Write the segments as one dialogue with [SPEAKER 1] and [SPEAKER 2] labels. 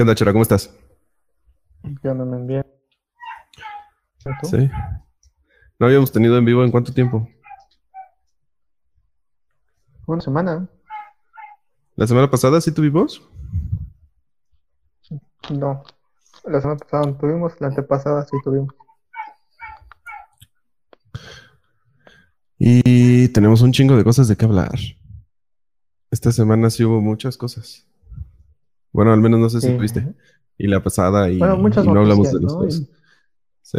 [SPEAKER 1] ¿Qué onda, Chera? ¿Cómo estás?
[SPEAKER 2] Yo no me envié.
[SPEAKER 1] Sí. ¿No habíamos tenido en vivo en cuánto tiempo?
[SPEAKER 2] Una semana.
[SPEAKER 1] ¿La semana pasada sí tuvimos?
[SPEAKER 2] No. La semana pasada no tuvimos, la antepasada sí tuvimos.
[SPEAKER 1] Y tenemos un chingo de cosas de qué hablar. Esta semana sí hubo muchas cosas. Bueno, al menos no sé si
[SPEAKER 2] Sí.
[SPEAKER 1] tuviste. Y la pasada y,
[SPEAKER 2] Bueno, muchas
[SPEAKER 1] y no hablamos de los
[SPEAKER 2] ¿no?
[SPEAKER 1] dos. Sí.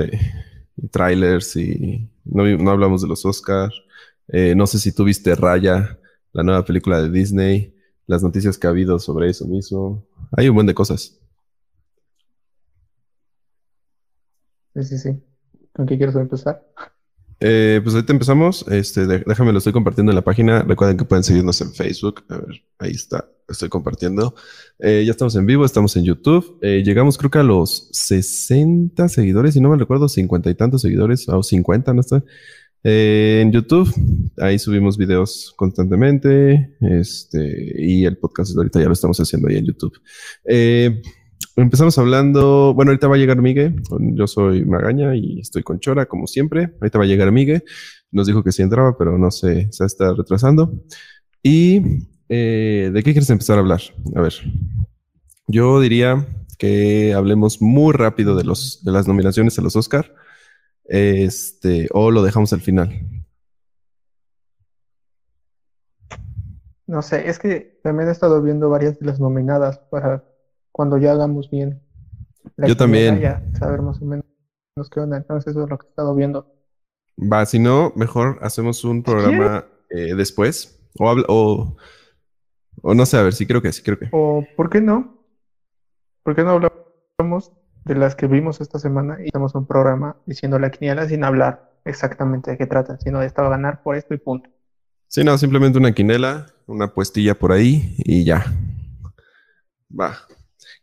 [SPEAKER 1] Y trailers y no, no hablamos de los Oscars. no sé si tuviste Raya, la nueva película de Disney, las noticias que ha habido sobre eso mismo. Hay un buen de cosas.
[SPEAKER 2] Sí, sí, sí. ¿Con qué quieres empezar?
[SPEAKER 1] Eh, pues ahorita empezamos. Este, de- déjame, lo estoy compartiendo en la página. Recuerden que pueden seguirnos en Facebook. A ver, ahí está. Estoy compartiendo. Eh, ya estamos en vivo, estamos en YouTube. Eh, llegamos creo que a los 60 seguidores, si no me recuerdo, 50 y tantos seguidores, o 50, no está. Eh, en YouTube, ahí subimos videos constantemente. Este, y el podcast ahorita ya lo estamos haciendo ahí en YouTube. Empezamos hablando, bueno, ahorita va a llegar Migue, yo soy Magaña y estoy con Chora, como siempre. Ahorita va a llegar Migue, nos dijo que sí entraba, pero no sé, se está retrasando. ¿Y eh, de qué quieres empezar a hablar? A ver, yo diría que hablemos muy rápido de, los, de las nominaciones a los Oscar, este, o lo dejamos al final.
[SPEAKER 2] No sé, es que también he estado viendo varias de las nominadas para cuando ya hagamos bien la
[SPEAKER 1] Yo también.
[SPEAKER 2] Ya saber más o menos qué onda. Entonces, eso es lo que he estado viendo.
[SPEAKER 1] Va, si no, mejor hacemos un programa eh, después, o, habla- o, o no sé, a ver, sí creo que sí, creo que.
[SPEAKER 2] O, ¿por qué no? ¿Por qué no hablamos de las que vimos esta semana y hacemos un programa diciendo la quiniela sin hablar exactamente de qué trata, sino de esta va a ganar por esto y punto?
[SPEAKER 1] Sí, no, simplemente una quinela, una puestilla por ahí y ya. Va.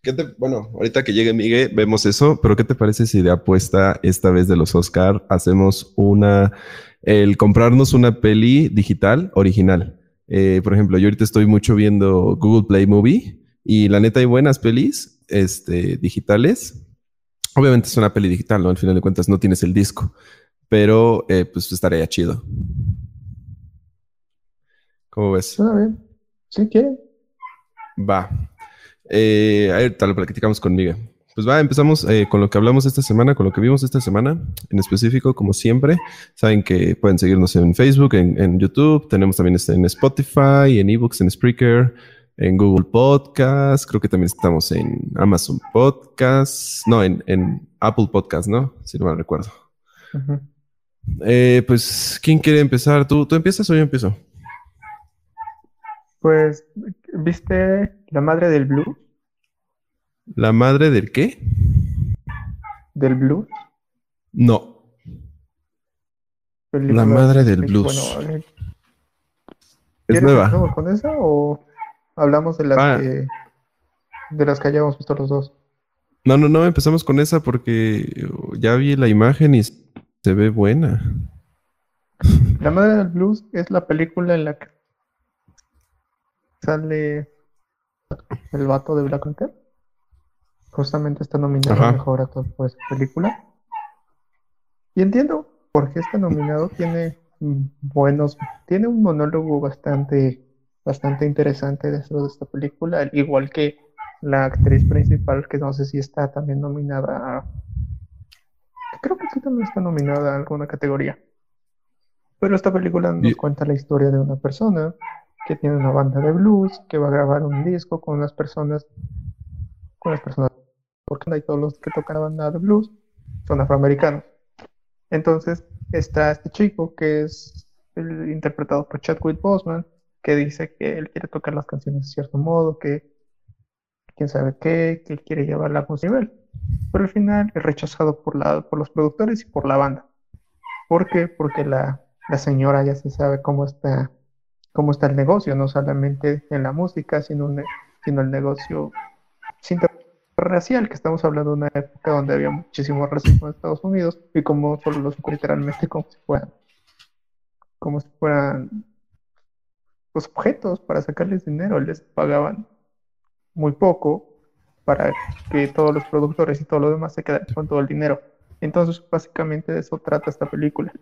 [SPEAKER 1] ¿Qué te- bueno, ahorita que llegue Miguel, vemos eso, pero ¿qué te parece si de apuesta esta vez de los Oscar hacemos una, el comprarnos una peli digital original? Eh, por ejemplo, yo ahorita estoy mucho viendo Google Play Movie y la neta hay buenas pelis este, digitales. Obviamente es una peli digital, ¿no? Al final de cuentas no tienes el disco, pero eh, pues estaría chido. ¿Cómo ves?
[SPEAKER 2] Suena bien. ¿Sí quieren?
[SPEAKER 1] Va. Eh, ahorita lo platicamos con Miguel. Pues va, empezamos eh, con lo que hablamos esta semana, con lo que vimos esta semana, en específico, como siempre. Saben que pueden seguirnos en Facebook, en, en YouTube, tenemos también este en Spotify, en eBooks, en Spreaker, en Google Podcast, creo que también estamos en Amazon Podcast, no, en, en Apple Podcast, ¿no? Si no mal recuerdo. Eh, pues, ¿quién quiere empezar? ¿Tú, ¿Tú empiezas o yo empiezo?
[SPEAKER 2] Pues, ¿viste La Madre del Blue?
[SPEAKER 1] ¿La madre del qué?
[SPEAKER 2] Del Blue.
[SPEAKER 1] No. La Madre
[SPEAKER 2] de
[SPEAKER 1] del. Blues.
[SPEAKER 2] Bueno, eh,
[SPEAKER 1] Es
[SPEAKER 2] ¿quieres
[SPEAKER 1] nueva.
[SPEAKER 2] empezamos con esa o hablamos de las
[SPEAKER 1] Ah.
[SPEAKER 2] que de las que hayamos visto los dos?
[SPEAKER 1] No, no, no, empezamos con esa porque ya vi la imagen y se ve buena.
[SPEAKER 2] La Madre del Blues es la película en la que sale el vato de Black Panther. Justamente está nominado
[SPEAKER 1] Ajá.
[SPEAKER 2] a mejor actor por esa película. Y entiendo por qué está nominado. Tiene buenos, tiene un monólogo bastante, bastante interesante dentro de esta película, al igual que la actriz principal, que no sé si está también nominada a, creo que sí también está nominada a alguna categoría. Pero esta película nos
[SPEAKER 1] Y-
[SPEAKER 2] cuenta la historia de una persona que tiene una banda de blues, que va a grabar un disco con unas personas, con las personas, porque hay todos los que tocan la banda de blues son afroamericanos. Entonces está este chico que es interpretado por Chadwick Boseman, que dice que él quiere tocar las canciones de cierto modo, que quién sabe qué, que él quiere llevarla a un nivel. Pero al final es rechazado por la, por los productores y por la banda. ¿Por qué? Porque la, la señora ya se sabe cómo está, cómo está el negocio, no solamente en la música, sino, el negocio interracial, que estamos hablando de una época donde había muchísimo racismo en Estados Unidos y como solo los literalmente como si fueran, como si fueran los objetos para sacarles dinero, les pagaban muy poco, para que todos los productores y todo lo demás se queden con todo el dinero. Entonces, básicamente de eso trata esta película.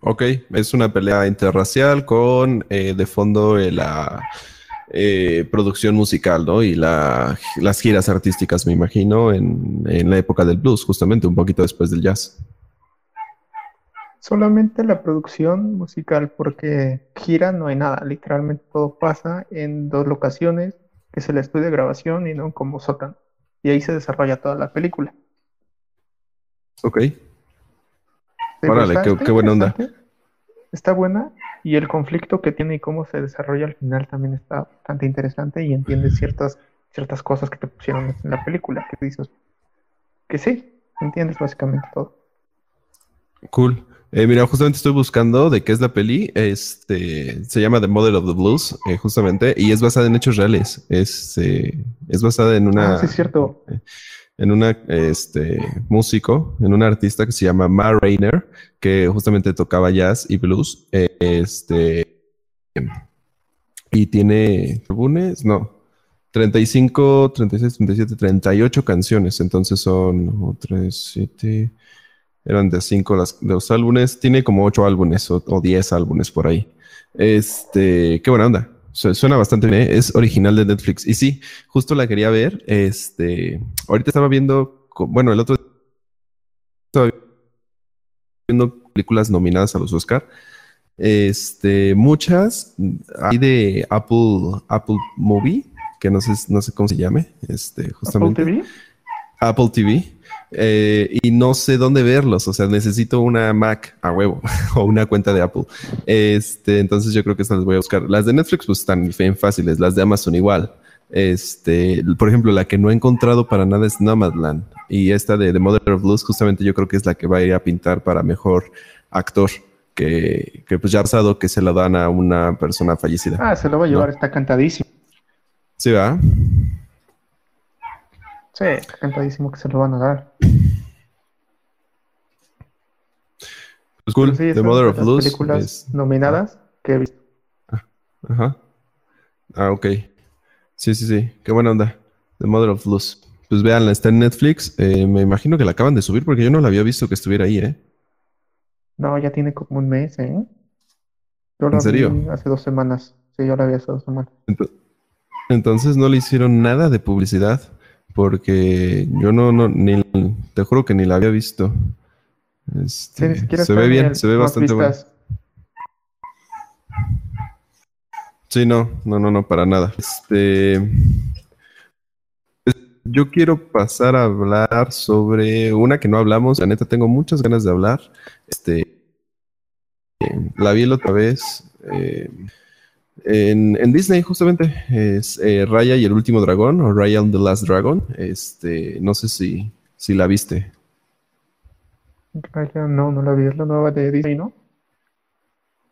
[SPEAKER 1] Ok, es una pelea interracial con eh, de fondo eh, la eh, producción musical, ¿no? Y la, las giras artísticas, me imagino, en, en, la época del blues, justamente un poquito después del jazz.
[SPEAKER 2] Solamente la producción musical, porque gira no hay nada, literalmente todo pasa en dos locaciones, que es el estudio de grabación y no como sótano. Y ahí se desarrolla toda la película.
[SPEAKER 1] Ok. Órale, qué, buena onda.
[SPEAKER 2] Está buena y el conflicto que tiene y cómo se desarrolla al final también está bastante interesante y entiendes ciertas, ciertas cosas que te pusieron en la película, que dices que sí, entiendes básicamente todo.
[SPEAKER 1] Cool. Eh, mira, justamente estoy buscando de qué es la peli. Este se llama The Model of the Blues, eh, justamente, y es basada en hechos reales. Es, eh, es basada en una.
[SPEAKER 2] Ah, sí, es cierto
[SPEAKER 1] en un este, músico, en un artista que se llama Ma Rainer, que justamente tocaba jazz y blues. Este, y tiene álbumes, no, 35, 36, 37, 38 canciones. Entonces son 3, 7, eran de 5 las, los álbumes. Tiene como 8 álbumes o, o 10 álbumes por ahí. Este, qué buena onda. Suena bastante bien, ¿eh? es original de Netflix. Y sí, justo la quería ver. Este, ahorita estaba viendo, bueno, el otro estaba viendo películas nominadas a los Oscar. Este, muchas hay de Apple, Apple Movie, que no sé, no sé cómo se llame, este, justamente.
[SPEAKER 2] Apple TV.
[SPEAKER 1] Apple TV. Eh, y no sé dónde verlos. O sea, necesito una Mac a huevo o una cuenta de Apple. Este, entonces yo creo que estas las voy a buscar. Las de Netflix, pues están bien fáciles. Las de Amazon igual. Este, por ejemplo, la que no he encontrado para nada es Nomadland. Y esta de The Mother of Blues, justamente yo creo que es la que va a ir a pintar para mejor actor. Que, que pues ya ha pasado que se la dan a una persona fallecida.
[SPEAKER 2] Ah, se lo va a llevar, está cantadísimo.
[SPEAKER 1] Sí, va.
[SPEAKER 2] Sí, cantadísimo que se lo van a dar.
[SPEAKER 1] Pues cool. The Mother of Blues.
[SPEAKER 2] películas nominadas que he visto.
[SPEAKER 1] Ah, ajá. Ah, ok. Sí, sí, sí. Qué buena onda. The Mother of Blues. Pues véanla, está en Netflix. Eh, me imagino que la acaban de subir porque yo no la había visto que estuviera ahí, ¿eh?
[SPEAKER 2] No, ya tiene como un mes, ¿eh? Yo la
[SPEAKER 1] ¿En serio?
[SPEAKER 2] vi hace dos semanas. Sí, yo la vi hace dos semanas.
[SPEAKER 1] Entonces no le hicieron nada de publicidad porque yo no, no, ni, te juro que ni la había visto. Este, se ve bien, se ve bastante bueno. Sí, no, no, no, no, para nada. Este, yo quiero pasar a hablar sobre una que no hablamos. La neta, tengo muchas ganas de hablar. Este, la vi la otra vez. Eh, en, Disney, justamente, es eh, Raya y el último dragón, o Raya and the Last Dragon. Este, no sé si, si la viste.
[SPEAKER 2] Raya, no, no la vi, es la nueva de Disney, ¿no?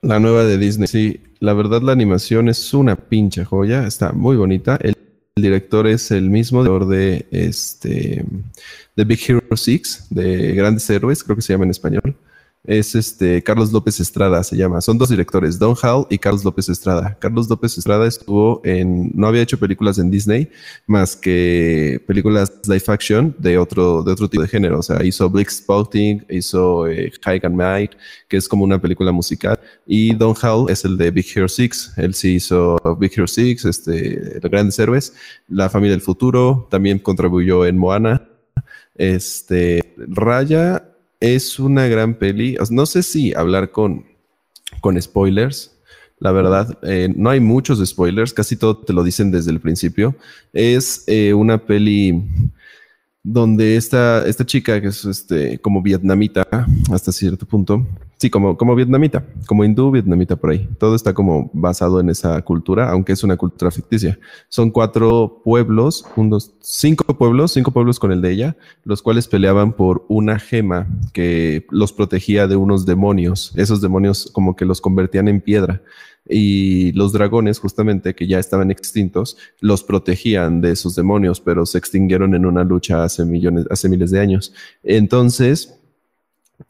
[SPEAKER 1] La nueva de Disney, sí. La verdad, la animación es una pinche joya, está muy bonita. El, director es el mismo de este de Big Hero 6, de Grandes Héroes, creo que se llama en español es este Carlos López Estrada, se llama. Son dos directores, Don Hall y Carlos López Estrada. Carlos López Estrada estuvo en, no había hecho películas en Disney, más que películas live action de otro, de otro tipo de género. O sea, hizo Blick Spouting, hizo eh, High and Might, que es como una película musical. Y Don Hall es el de Big Hero 6. Él sí hizo Big Hero 6, este, Los Grandes Héroes, La Familia del Futuro, también contribuyó en Moana. Este, Raya es una gran peli. No sé si hablar con, con spoilers. La verdad, eh, no hay muchos spoilers, casi todo te lo dicen desde el principio. Es eh, una peli donde esta, esta chica, que es este, como vietnamita hasta cierto punto, sí, como, como vietnamita, como hindú, vietnamita por ahí. Todo está como basado en esa cultura, aunque es una cultura ficticia. Son cuatro pueblos, unos cinco pueblos, cinco pueblos con el de ella, los cuales peleaban por una gema que los protegía de unos demonios. Esos demonios como que los convertían en piedra y los dragones justamente que ya estaban extintos los protegían de esos demonios, pero se extinguieron en una lucha hace millones, hace miles de años. Entonces,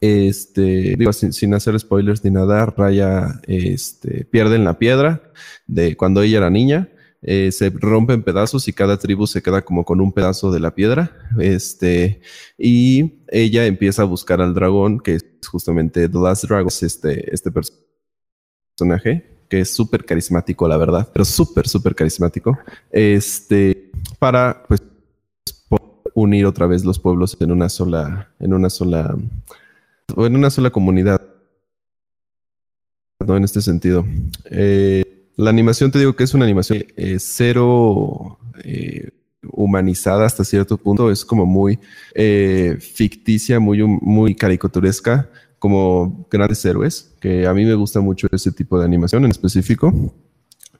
[SPEAKER 1] Este, digo, sin, hacer spoilers ni nada, Raya este, pierde en la piedra de cuando ella era niña. Eh, se rompe en pedazos y cada tribu se queda como con un pedazo de la piedra. Este, y ella empieza a buscar al dragón, que es justamente The Last Dragon, este, este personaje, que es súper carismático, la verdad, pero súper, súper carismático. Este, para pues unir otra vez los pueblos en una sola, en una sola o en una sola comunidad. ¿no? En este sentido. Eh, la animación, te digo que es una animación eh, cero eh, humanizada hasta cierto punto. Es como muy ficticia, muy, muy caricaturesca, como grandes héroes, que a mí me gusta mucho ese tipo de animación en específico.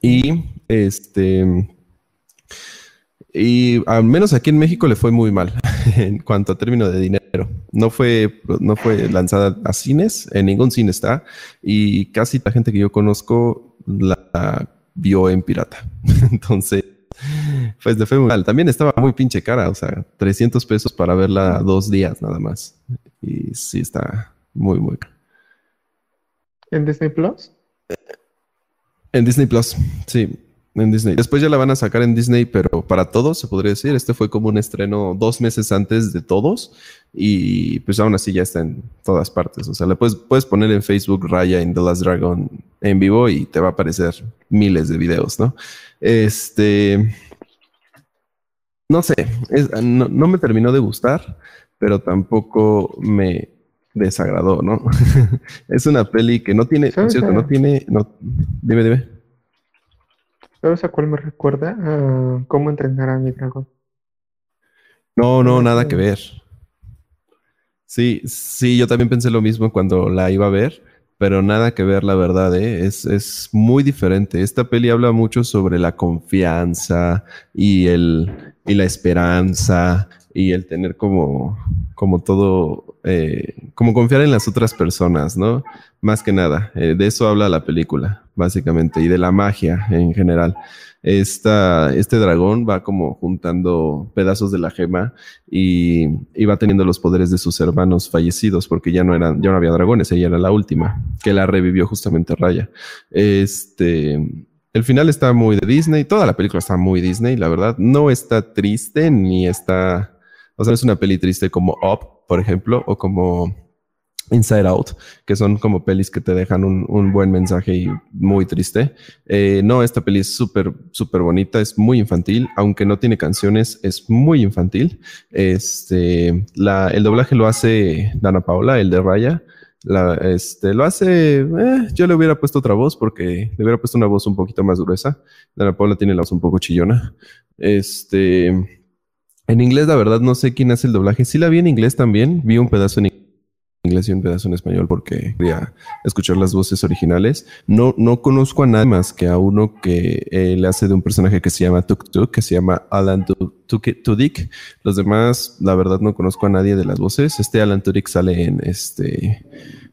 [SPEAKER 1] Y este. Y al menos aquí en México le fue muy mal en cuanto a término de dinero. No fue, no fue lanzada a cines, en ningún cine está, y casi la gente que yo conozco la vio en pirata. Entonces, pues le fue muy mal. También estaba muy pinche cara, o sea, 300 pesos para verla dos días nada más. Y sí está muy, muy
[SPEAKER 2] ¿En Disney Plus?
[SPEAKER 1] En Disney Plus, sí en Disney. Después ya la van a sacar en Disney, pero para todos, se podría decir. Este fue como un estreno dos meses antes de todos y pues aún así ya está en todas partes. O sea, le puedes, puedes poner en Facebook Raya en The Last Dragon en vivo y te va a aparecer miles de videos, ¿no? Este... No sé, no, me terminó de gustar, pero tampoco me desagradó, ¿no? es una peli que no tiene, cierto, no tiene, no, dime, dime.
[SPEAKER 2] ¿Sabes a cuál me recuerda? A cómo entrenar a mi dragón.
[SPEAKER 1] No, no, nada que ver. Sí, sí, yo también pensé lo mismo cuando la iba a ver, pero nada que ver, la verdad, ¿eh? es, es muy diferente. Esta peli habla mucho sobre la confianza y, el, y la esperanza y el tener como, como todo, eh, como confiar en las otras personas, ¿no? Más que nada, eh, de eso habla la película básicamente, y de la magia en general. Esta, este dragón va como juntando pedazos de la gema y, va teniendo los poderes de sus hermanos fallecidos, porque ya no eran, ya no había dragones, ella era la última, que la revivió justamente Raya. Este, el final está muy de Disney, toda la película está muy Disney, la verdad. No está triste ni está, o sea, es una peli triste como Up, por ejemplo, o como Inside Out, que son como pelis que te dejan un, buen mensaje y muy triste. Eh, no, esta peli es súper, súper bonita, es muy infantil, aunque no tiene canciones, es muy infantil. Este, la, el doblaje lo hace Dana Paola, el de Raya. La, este, lo hace, eh, yo le hubiera puesto otra voz porque le hubiera puesto una voz un poquito más gruesa. Dana Paola tiene la voz un poco chillona. Este, en inglés, la verdad, no sé quién hace el doblaje. Sí la vi en inglés también, vi un pedazo en inglés y un pedazo en español porque quería escuchar las voces originales. No, no conozco a nadie más que a uno que eh, le hace de un personaje que se llama Tuk Tuk, que se llama Alan Tudyk. Los demás, la verdad, no conozco a nadie de las voces. Este Alan Tudyk sale en este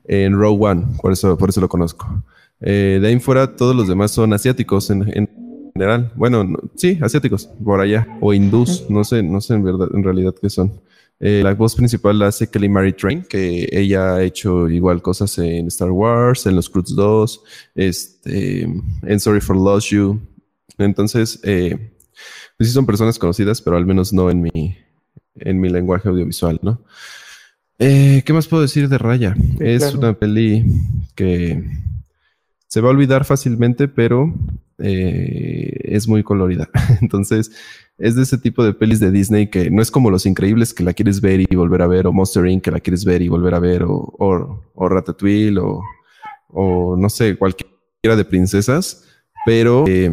[SPEAKER 1] en Row One, por eso, por eso lo conozco. Eh, de ahí en fuera, todos los demás son asiáticos en, general. Bueno, sí, asiáticos, por allá. O hindús, no sé, no sé en verdad, en realidad qué son. Eh, la voz principal la hace Kelly Mary Train, que ella ha hecho igual cosas en Star Wars, en Los Cruz 2, este, en Sorry for Lost You. Entonces, eh, pues sí son personas conocidas, pero al menos no en mi, en mi lenguaje audiovisual, ¿no? Eh, ¿Qué más puedo decir de Raya? es una peli que se va a olvidar fácilmente, pero es muy colorida. Entonces, es de ese tipo de pelis de Disney que no es como Los Increíbles que la quieres ver y volver a ver, o Monster Inc. que la quieres ver y volver a ver, o, o, Ratatouille, o, o, no sé, cualquiera de princesas, pero eh,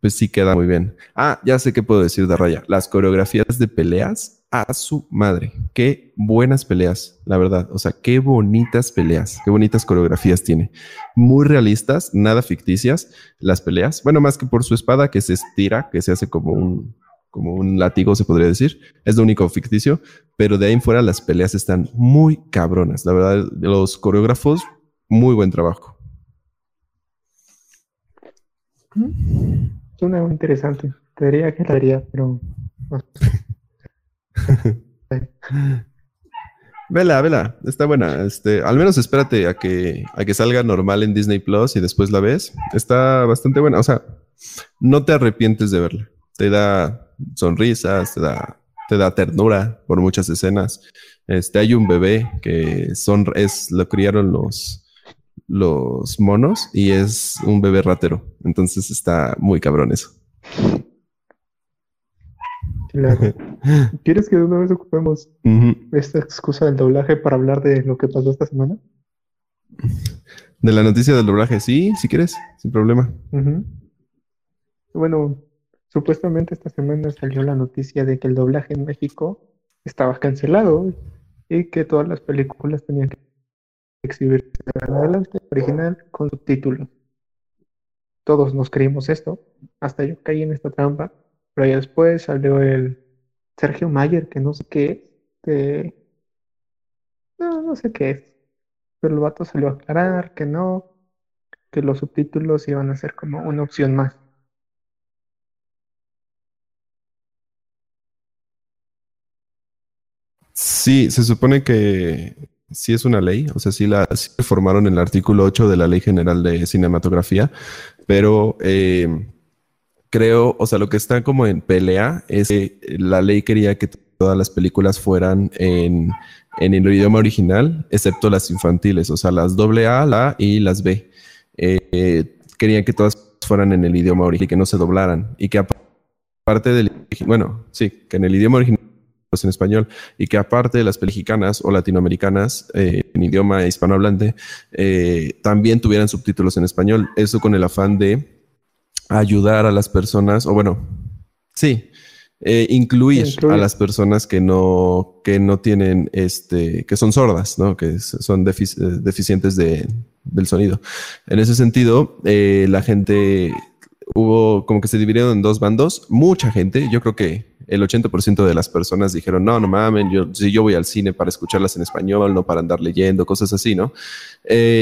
[SPEAKER 1] pues sí queda muy bien. Ah, ya sé qué puedo decir de Raya. Las coreografías de peleas a su madre. Qué buenas peleas, la verdad. O sea, qué bonitas peleas, qué bonitas coreografías tiene. Muy realistas, nada ficticias las peleas. Bueno, más que por su espada que se estira, que se hace como un, como un látigo, se podría decir. Es lo único ficticio, pero de ahí en fuera las peleas están muy cabronas. La verdad, los coreógrafos, muy buen trabajo.
[SPEAKER 2] Suena muy interesante. Te diría que la haría, pero.
[SPEAKER 1] Vela, vela, está buena. Este, al menos espérate a que, a que salga normal en Disney Plus y después la ves. Está bastante buena. O sea, no te arrepientes de verla. Te da sonrisas, te da, te da ternura por muchas escenas. Este, hay un bebé que son, es, lo criaron los, los monos y es un bebé ratero. Entonces está muy cabrón eso.
[SPEAKER 2] ¿Quieres que de una vez ocupemos esta excusa del doblaje para hablar de lo que pasó esta semana?
[SPEAKER 1] De la noticia del doblaje, sí, si quieres, sin problema.
[SPEAKER 2] Bueno, supuestamente esta semana salió la noticia de que el doblaje en México estaba cancelado y que todas las películas tenían que exhibirse en adelante original con subtítulos. Todos nos creímos esto, hasta yo caí en esta trampa pero ya después salió el Sergio Mayer, que no sé qué es, no, no sé qué es. Pero el vato salió a aclarar que no, que los subtítulos iban a ser como una opción más.
[SPEAKER 1] Sí, se supone que sí es una ley, o sea, sí la sí reformaron el artículo 8 de la Ley General de Cinematografía, pero eh, creo, o sea, lo que está como en pelea es que la ley quería que todas las películas fueran en, en el idioma original, excepto las infantiles, o sea, las AA, la A y las B. Eh, querían que todas fueran en el idioma original y que no se doblaran. Y que aparte del, bueno, sí, que en el idioma original pues en español y que aparte de las mexicanas o latinoamericanas eh, en idioma hispanohablante eh, también tuvieran subtítulos en español. Eso con el afán de ayudar a las personas, o bueno, sí, eh, incluir, a las personas que no, que no tienen, este, que son sordas, ¿no? Que son eh, deficientes de, del sonido. En ese sentido, eh, la gente hubo como que se dividieron en dos bandos. Mucha gente, yo creo que el 80% de las personas dijeron, no, no mamen, yo, si yo voy al cine para escucharlas en español, no para andar leyendo, cosas así, ¿no?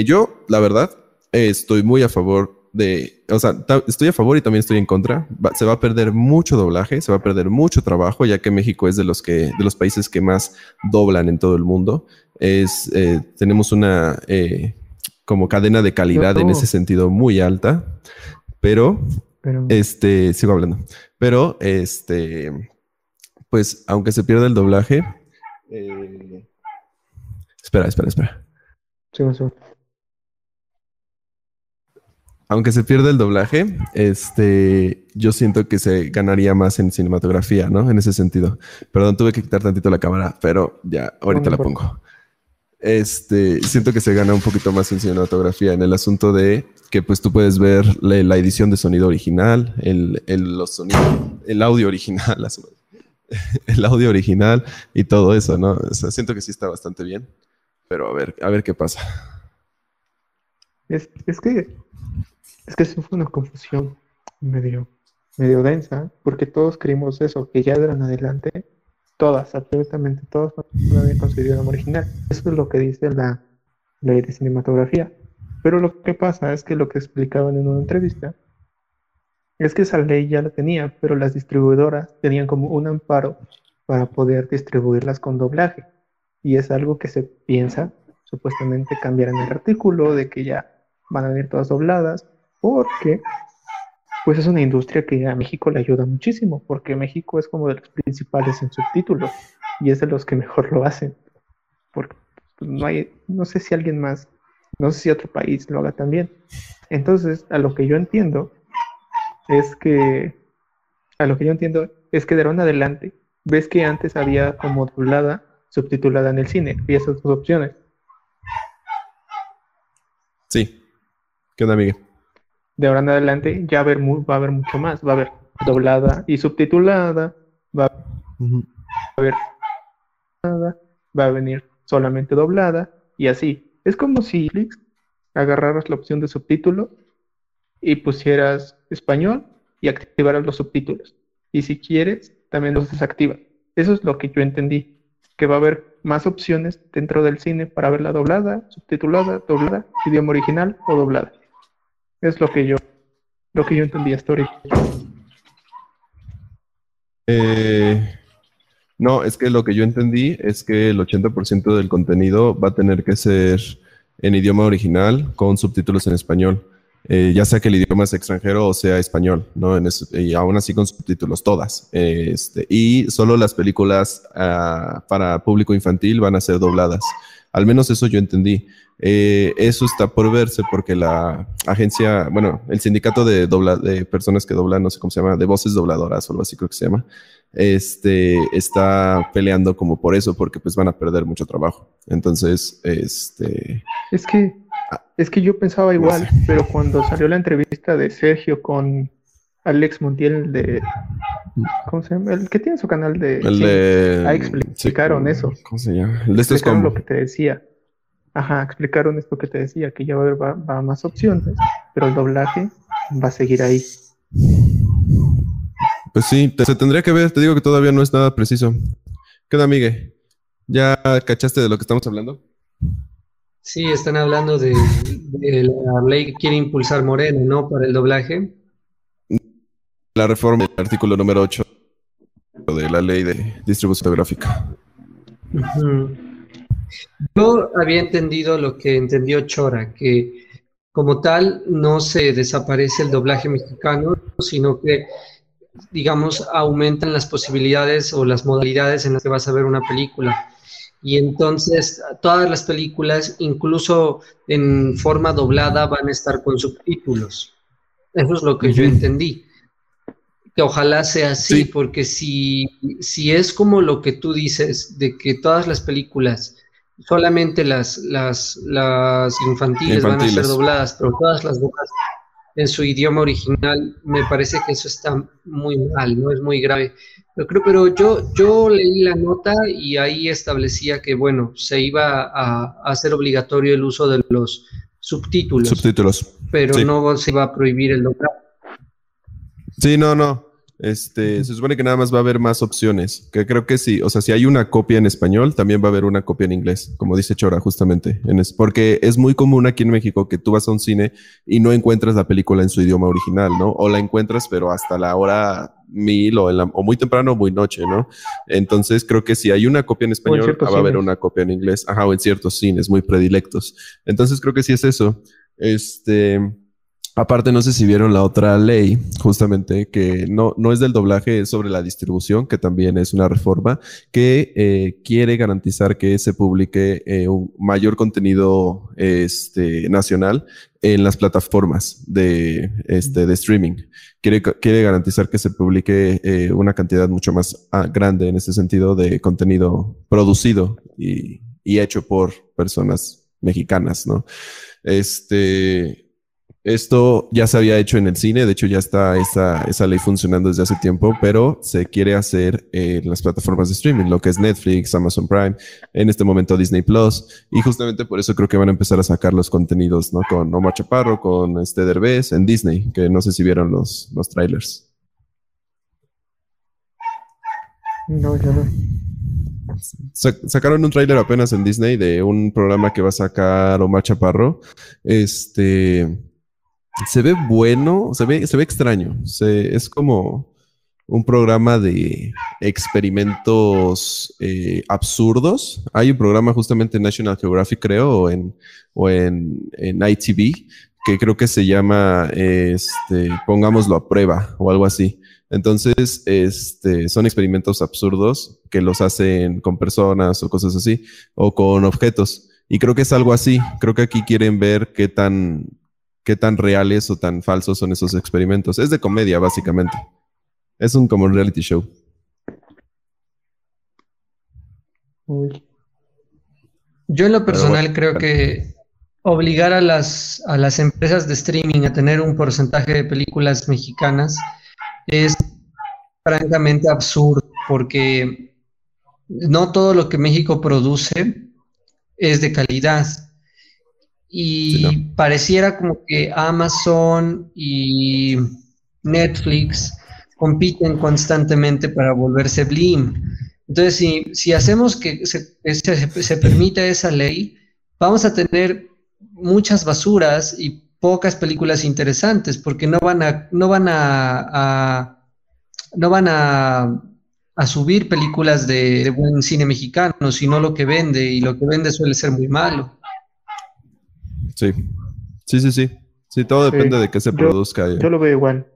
[SPEAKER 1] yo, la verdad, estoy muy a favor de, o sea, estoy a favor y también estoy en contra. se va a perder mucho doblaje, se va a perder mucho trabajo, ya que México es de los que, de los países que más doblan en todo el mundo. Es, eh, tenemos una eh, como cadena de calidad en ese sentido muy alta, pero, este, sigo hablando, pero este, pues aunque se pierda el doblaje, eh, espera, espera, espera. Sí, sí aunque se pierde el doblaje, este, yo siento que se ganaría más en cinematografía, ¿no? En ese sentido. Perdón, tuve que quitar tantito la cámara, pero ya, ahorita la pongo. Este, siento que se gana un poquito más en cinematografía, en el asunto de que pues tú puedes ver la, edición de sonido original, el, el, los sonidos, el audio original, el audio original y todo eso, ¿no? O sea, siento que sí está bastante bien, pero a ver, a ver qué pasa.
[SPEAKER 2] Es, es que es que eso fue una confusión medio, medio densa, porque todos creímos eso, que ya de adelante, todas, absolutamente todas, no habían conseguido el original. Eso es lo que dice la ley de cinematografía. Pero lo que pasa es que lo que explicaban en una entrevista es que esa ley ya la tenía, pero las distribuidoras tenían como un amparo para poder distribuirlas con doblaje. Y es algo que se piensa, supuestamente cambiar en el artículo, de que ya van a venir todas dobladas, porque pues es una industria que a México le ayuda muchísimo, porque México es como de los principales en subtítulos y es de los que mejor lo hacen. Porque pues, no hay, no sé si alguien más, no sé si otro país lo haga también. Entonces, a lo que yo entiendo es que, a lo que yo entiendo es que de ahora adelante, ves que antes había como doblada, subtitulada en el cine, y esas dos opciones.
[SPEAKER 1] Sí. ¿Qué onda, Miguel?
[SPEAKER 2] De ahora en adelante ya va a haber, va a haber mucho más. Va a haber doblada y subtitulada, va a haber va a venir solamente doblada y así. Es como si agarraras la opción de subtítulo y pusieras español y activaras los subtítulos. Y si quieres, también los desactivas. Eso es lo que yo entendí, que va a haber más opciones dentro del cine para verla doblada, subtitulada, doblada, idioma original o doblada. Es lo que yo, lo que yo entendí hasta
[SPEAKER 1] Eh, No, es que lo que yo entendí es que el 80% del contenido va a tener que ser en idioma original con subtítulos en español. Eh, ya sea que el idioma es extranjero o sea español, ¿no? y aún así con subtítulos, todas. este, y solo las películas ah, para público infantil van a ser dobladas. Al menos eso yo entendí. Eh, eso está por verse porque la agencia, bueno, el sindicato de, dobla, de personas que doblan, no sé cómo se llama, de voces dobladoras o algo así creo que se llama, este, está peleando como por eso, porque pues van a perder mucho trabajo. Entonces, este...
[SPEAKER 2] Es que es que yo pensaba igual, pero cuando salió la entrevista de Sergio con Alex Montiel de ¿cómo se llama? El que tiene su canal de
[SPEAKER 1] el de
[SPEAKER 2] ahí explicaron eso.
[SPEAKER 1] ¿Cómo se llama? El de
[SPEAKER 2] estos explicaron lo que te decía. Ajá, explicaron esto que te decía, que ya va a haber va, más opciones, pero el doblaje va a seguir ahí.
[SPEAKER 1] Pues sí, se tendría que ver, te digo que todavía no es nada preciso. ¿Qué onda, Miguel? ¿Ya cachaste de lo que estamos hablando?
[SPEAKER 3] Sí, están hablando de, la ley que quiere impulsar Moreno, ¿no? Para el doblaje.
[SPEAKER 1] La reforma del artículo número 8 de la ley de distribución gráfica.
[SPEAKER 3] Yo había entendido lo que entendió Chora, que como tal no se desaparece el doblaje mexicano, sino que, digamos, aumentan las posibilidades o las modalidades en las que vas a ver una película y entonces todas las películas, incluso en forma doblada, van a estar con subtítulos. Eso es lo que yo entendí. Que ojalá sea así, porque si, si es como lo que tú dices, de que todas las películas, solamente las, las, las infantiles, van a ser dobladas, pero todas las demás en su idioma original, me parece que eso está muy mal, no es muy grave. Pero, creo, pero yo, yo leí la nota y ahí establecía que, bueno, se iba a, hacer obligatorio el uso de los subtítulos.
[SPEAKER 1] Subtítulos.
[SPEAKER 3] Pero no se iba a prohibir el doblaje.
[SPEAKER 1] Sí, no, no. Este, se supone que nada más va a haber más opciones. Que creo que sí. O sea, si hay una copia en español, también va a haber una copia en inglés, como dice Chora, justamente. En es, porque es muy común aquí en México que tú vas a un cine y no encuentras la película en su idioma original, ¿no? O la encuentras, pero hasta la hora mil o, o muy temprano o muy noche, ¿no? Entonces creo que si hay una copia en español, va a haber una copia en inglés. Ajá, o en ciertos cines muy predilectos. Entonces creo que sí es eso. Este. Aparte, no sé si vieron la otra ley, justamente, que no, no es del doblaje, es sobre la distribución, que también es una reforma, que eh, quiere garantizar que se publique eh, un mayor contenido este, nacional en las plataformas de, este, de streaming. Quiere, quiere garantizar que se publique eh, una cantidad mucho más ah, grande en ese sentido de contenido producido y, y hecho por personas mexicanas, ¿no? Este, esto ya se había hecho en el cine, de hecho ya está esa, esa ley funcionando desde hace tiempo, pero se quiere hacer en las plataformas de streaming, lo que es Netflix, Amazon Prime, en este momento Disney Plus, y justamente por eso creo que van a empezar a sacar los contenidos, ¿no? Con Omar Chaparro, con este Derbez en Disney, que no sé si vieron los, los trailers.
[SPEAKER 2] No, yo no.
[SPEAKER 1] sacaron un tráiler apenas en Disney de un programa que va a sacar Omar Chaparro. Este se ve bueno, se ve, se ve extraño. es como un programa de experimentos eh, absurdos. Hay un programa justamente en National Geographic, creo, o en, o en, en ITV, que creo que se llama este, Pongámoslo a prueba o algo así. Entonces, este, son experimentos absurdos que los hacen con personas o cosas así, o con objetos. Y creo que es algo así. Creo que aquí quieren ver qué tan, qué tan reales o tan falsos son esos experimentos. Es de comedia, básicamente. Es un como un reality show.
[SPEAKER 3] Yo en lo personal creo que obligar a las, a las empresas de streaming a tener un porcentaje de películas mexicanas es francamente absurdo porque no todo lo que México produce es de calidad. Y pareciera como que Amazon y Netflix compiten constantemente para volverse Blim. Entonces, si, si hacemos que se, se, permita esa ley, vamos a tener muchas basuras y pocas películas interesantes, porque no van a, no van a, no van a a subir películas de, buen cine mexicano, sino lo que vende, y lo que vende suele ser muy malo.
[SPEAKER 1] Sí, sí, sí, sí. Sí, todo depende de qué se produzca.
[SPEAKER 2] Yo lo veo igual.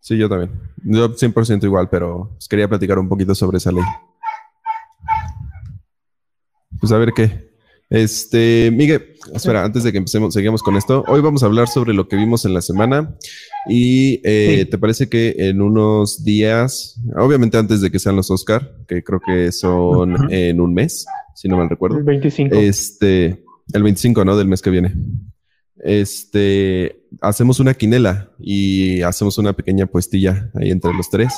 [SPEAKER 1] Sí, yo también. Yo 100% igual, pero pues, quería platicar un poquito sobre esa ley. Pues a ver qué. Este, Miguel, espera, antes de que empecemos, seguimos con esto. Hoy vamos a hablar sobre lo que vimos en la semana. Y eh, te parece que en unos días, obviamente antes de que sean los Oscar, que creo que son en un mes, si no mal recuerdo.
[SPEAKER 2] El 25.
[SPEAKER 1] Este, el 25, ¿no? Del mes que viene. Este, hacemos una quinela y hacemos una pequeña puestilla ahí entre los tres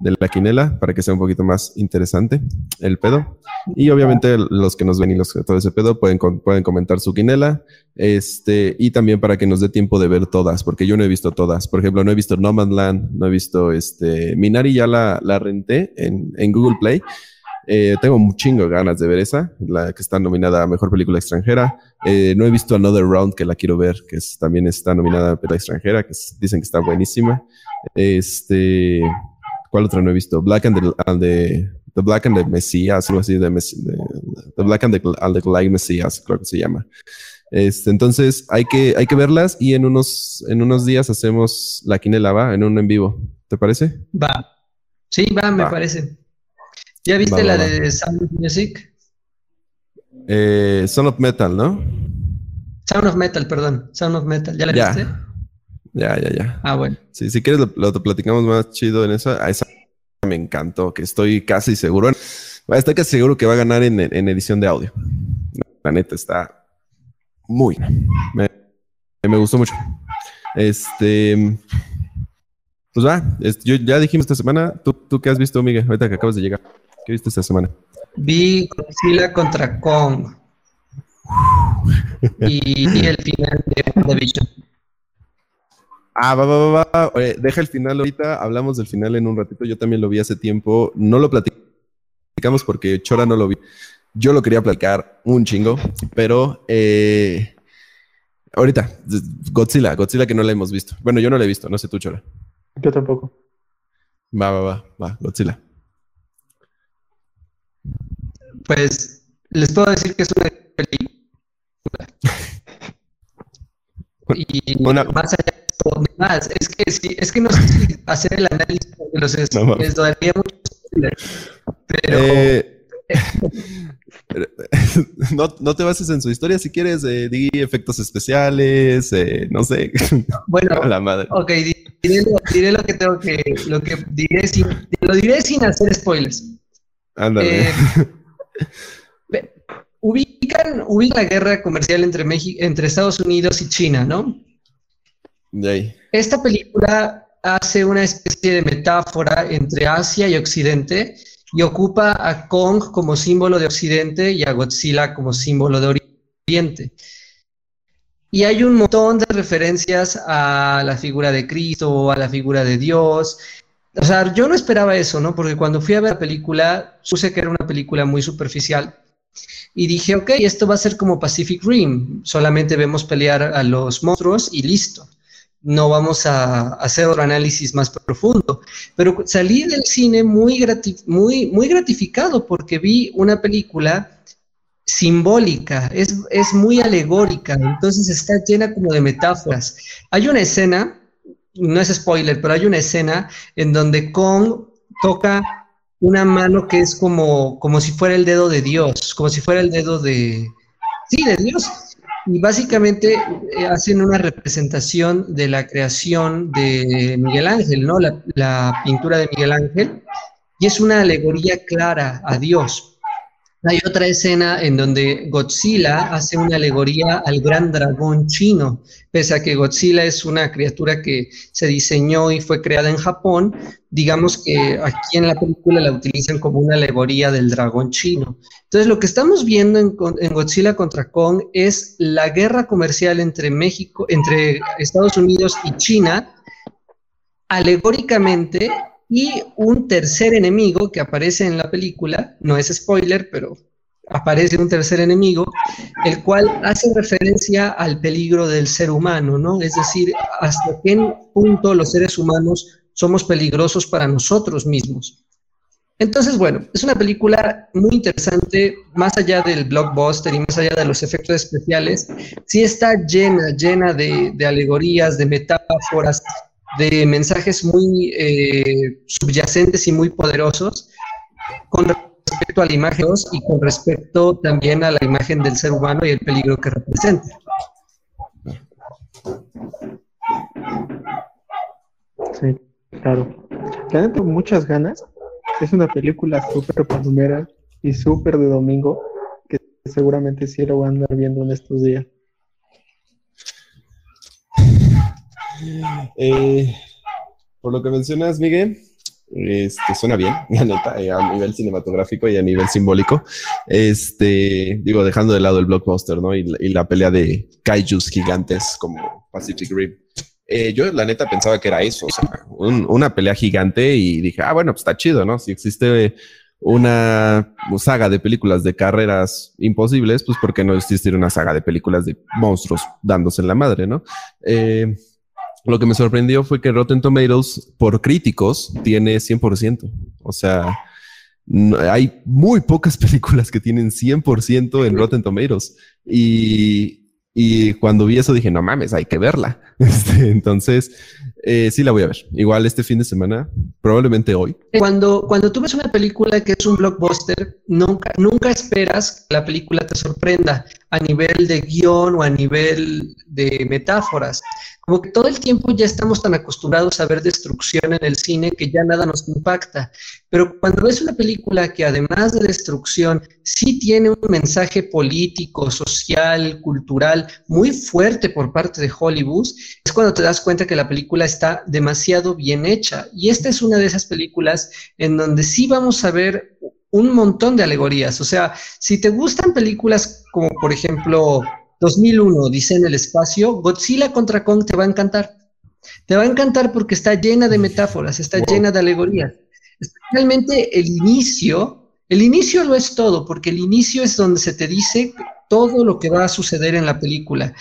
[SPEAKER 1] de la quinela para que sea un poquito más interesante el pedo. Y obviamente los que nos ven y los que todo ese pedo pueden, pueden comentar su quinela. Este, y también para que nos dé tiempo de ver todas, porque yo no he visto todas. Por ejemplo, no he visto No Man's Land, no he visto este, Minari, ya la, la renté en, en Google Play. Eh, tengo un chingo de ganas de ver esa, la que está nominada a Mejor Película Extranjera. Eh, no he visto Another Round, que la quiero ver, que también está nominada a Película Extranjera, que dicen que está buenísima. Este, ¿Cuál otra no he visto? Black and the, the, Black and the Messiah, algo así, de, the, Black and the, and the Light Messiah, creo que se llama. Este, entonces hay que, hay que verlas y en unos, en unos días hacemos la quinela, ¿va? En un en vivo. ¿Te parece?
[SPEAKER 3] Va. Sí, va, me parece. ¿Ya viste la de Sound of Music?
[SPEAKER 1] Eh, Sound of Metal, ¿no?
[SPEAKER 3] Sound of Metal, perdón. Sound of Metal. ¿Ya la viste?
[SPEAKER 1] Ya, ya, ya.
[SPEAKER 3] Ah, bueno.
[SPEAKER 1] Sí, si quieres lo, platicamos más chido en esa. A esa me encantó, que estoy casi seguro. Estoy casi seguro que va a ganar en, edición de audio. La neta está muy. Me, me gustó mucho. Este. Pues va, yo ya dijimos esta semana. ¿Tú, ¿Tú qué has visto, Miguel? Ahorita que acabas de llegar. ¿Qué viste esta semana?
[SPEAKER 3] Vi Godzilla contra Kong. y, el final de WandaVision.
[SPEAKER 1] Ah, va, va, va, va. deja el final ahorita, hablamos del final en un ratito. Yo también lo vi hace tiempo. No lo platicamos porque Chora no lo vi. Yo lo quería platicar un chingo, pero eh, ahorita, Godzilla, Godzilla que no la hemos visto. Bueno, yo no la he visto, no sé tú, Chora.
[SPEAKER 2] Yo tampoco.
[SPEAKER 1] Va, va, va, va, Godzilla.
[SPEAKER 3] Pues les puedo decir que es una película. y más allá de más, es que sí, es que no sé si hacer el análisis de los no, les daría mucho pero eh,
[SPEAKER 1] no, no, te bases en su historia si quieres, eh, di efectos especiales, eh, no sé.
[SPEAKER 3] Bueno, la madre. ok, diré, lo que tengo que, lo que diré sin, lo diré sin hacer spoilers.
[SPEAKER 1] Ándale.
[SPEAKER 3] Ubican, ubican la guerra comercial entre, México, entre Estados Unidos y China, ¿no?
[SPEAKER 1] De ahí.
[SPEAKER 3] Esta película hace una especie de metáfora entre Asia y Occidente y ocupa a Kong como símbolo de Occidente y a Godzilla como símbolo de Oriente. Y hay un montón de referencias a la figura de Cristo, a la figura de Dios. O sea, yo no esperaba eso, ¿no? Porque cuando fui a ver la película, supuse que era una película muy superficial. Y dije, ok, esto va a ser como Pacific Rim. Solamente vemos pelear a los monstruos y listo no vamos a hacer otro análisis más profundo. Pero salí del cine muy, muy, muy gratificado porque vi una película simbólica, es, es, muy alegórica, entonces está llena como de metáforas. Hay una escena, no es spoiler, pero hay una escena en donde Kong toca una mano que es como, como si fuera el dedo de Dios, como si fuera el dedo de... Sí, de Dios y básicamente eh, hacen una representación de la creación de Miguel Ángel, ¿no? La, la, pintura de Miguel Ángel, y es una alegoría clara a Dios. Hay otra escena en donde Godzilla hace una alegoría al gran dragón chino, pese a que Godzilla es una criatura que se diseñó y fue creada en Japón, digamos que aquí en la película la utilizan como una alegoría del dragón chino. Entonces lo que estamos viendo en, Godzilla contra Kong es la guerra comercial entre México, entre Estados Unidos y China, alegóricamente y un tercer enemigo que aparece en la película, no es spoiler, pero aparece un tercer enemigo, el cual hace referencia al peligro del ser humano, ¿no? Es decir, hasta qué punto los seres humanos somos peligrosos para nosotros mismos. Entonces, bueno, es una película muy interesante, más allá del blockbuster y más allá de los efectos especiales, sí está llena, llena de, alegorías, de metáforas, de mensajes muy eh, subyacentes y muy poderosos con respecto a la imagen y con respecto también a la imagen del ser humano y el peligro que representa.
[SPEAKER 2] Sí, claro. Tengo muchas ganas es una película súper palomera y súper de domingo que seguramente sí lo voy a andar viendo en estos días.
[SPEAKER 1] Eh, por lo que mencionas, Miguel, este, suena bien, la neta, eh, a nivel cinematográfico y a nivel simbólico. Este, digo, dejando de lado el blockbuster, ¿no? Y, la pelea de kaijus gigantes como Pacific Rim. Eh, yo la neta pensaba que era eso, o sea, una pelea gigante y dije, ah, bueno, pues está chido, ¿no? Si existe una saga de películas de carreras imposibles, pues ¿por qué no existir una saga de películas de monstruos dándose en la madre, ¿no? Eh, lo que me sorprendió fue que Rotten Tomatoes por críticos tiene 100%. O sea, hay muy pocas películas que tienen 100% en Rotten Tomatoes. Y y cuando vi eso dije, no mames, hay que verla. Este, entonces, eh, sí la voy a ver. Igual este fin de semana, probablemente hoy.
[SPEAKER 3] Cuando, cuando tú ves una película que es un blockbuster, nunca, nunca esperas que la película te sorprenda a nivel de guion o a nivel de metáforas. Como que todo el tiempo ya estamos tan acostumbrados a ver destrucción en el cine que ya nada nos impacta. Pero cuando ves una película que además de destrucción sí tiene un mensaje político, social, cultural muy fuerte por parte de Hollywood, es cuando te das cuenta que la película está demasiado bien hecha. Y esta es una de esas películas en donde sí vamos a ver un montón de alegorías. O sea, si te gustan películas como por ejemplo 2001, dice en el espacio, Godzilla contra Kong te va a encantar. Te va a encantar porque está llena de metáforas, está llena de alegorías. Realmente el inicio, el inicio lo es todo, porque el inicio es donde se te dice todo lo que va a suceder en la película.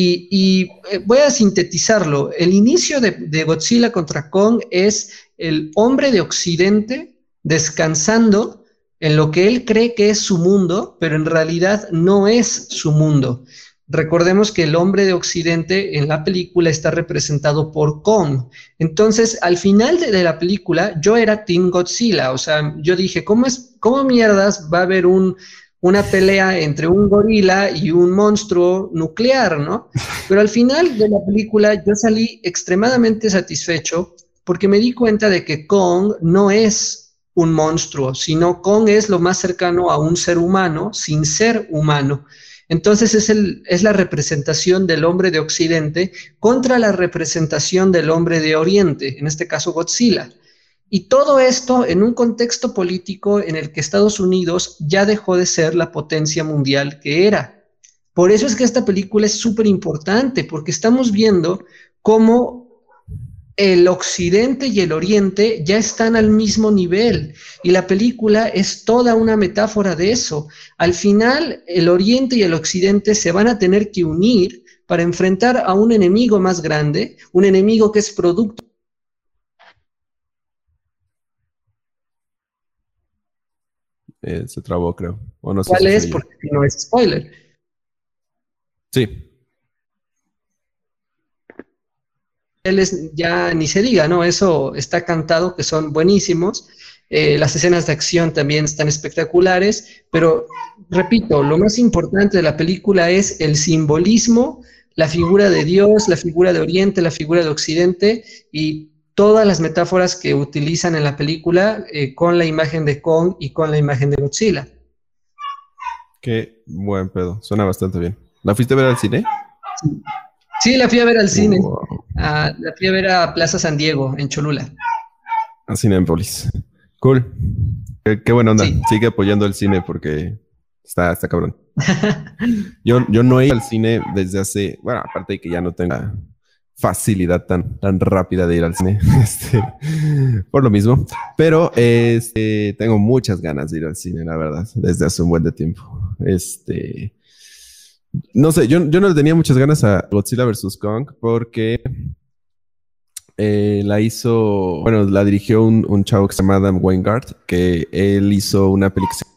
[SPEAKER 3] Y, eh, voy a sintetizarlo. El inicio de, de Godzilla contra Kong es el hombre de Occidente descansando en lo que él cree que es su mundo, pero en realidad no es su mundo. Recordemos que el hombre de Occidente en la película está representado por Kong. Entonces, al final de, la película, yo era Team Godzilla. O sea, yo dije, ¿cómo, es, cómo mierdas va a haber un, una pelea entre un gorila y un monstruo nuclear, ¿no? Pero al final de la película yo salí extremadamente satisfecho porque me di cuenta de que Kong no es un monstruo, sino Kong es lo más cercano a un ser humano sin ser humano. Entonces es, el, es la representación del hombre de Occidente contra la representación del hombre de Oriente, en este caso Godzilla. Y todo esto en un contexto político en el que Estados Unidos ya dejó de ser la potencia mundial que era. Por eso es que esta película es súper importante, porque estamos viendo cómo el occidente y el oriente ya están al mismo nivel y la película es toda una metáfora de eso. Al final, el oriente y el occidente se van a tener que unir para enfrentar a un enemigo más grande, un enemigo que es producto.
[SPEAKER 1] Eh, se trabó, creo.
[SPEAKER 3] ¿Cuál es? Porque no es spoiler.
[SPEAKER 1] Sí,
[SPEAKER 3] ya ni se diga, ¿no? Eso está cantado, que son buenísimos. Eh, las escenas de acción también están espectaculares, pero repito, lo más importante de la película es el simbolismo, la figura de Dios, la figura de Oriente, la figura de Occidente y todas las metáforas que utilizan en la película eh, con la imagen de Kong y con la imagen de Godzilla.
[SPEAKER 1] Qué buen pedo, suena bastante bien. ¿La fuiste a ver al cine?
[SPEAKER 3] Sí. Sí, la fui a ver al cine. la fui a ver a Plaza San Diego, en Cholula.
[SPEAKER 1] A Cinepolis. Cool. Qué, buena onda. Sigue apoyando el cine porque está, está cabrón. yo, yo no he ido al cine desde hace, bueno, aparte de que ya no tenga facilidad tan, tan rápida de ir al cine, este, por lo mismo. Pero este, tengo muchas ganas de ir al cine, la verdad, desde hace un buen de tiempo. Este, no sé, yo, yo no le tenía muchas ganas a Godzilla vs. Kong porque eh, la hizo, bueno, la dirigió un, un chavo que se llama Adam Weingart, que él hizo una película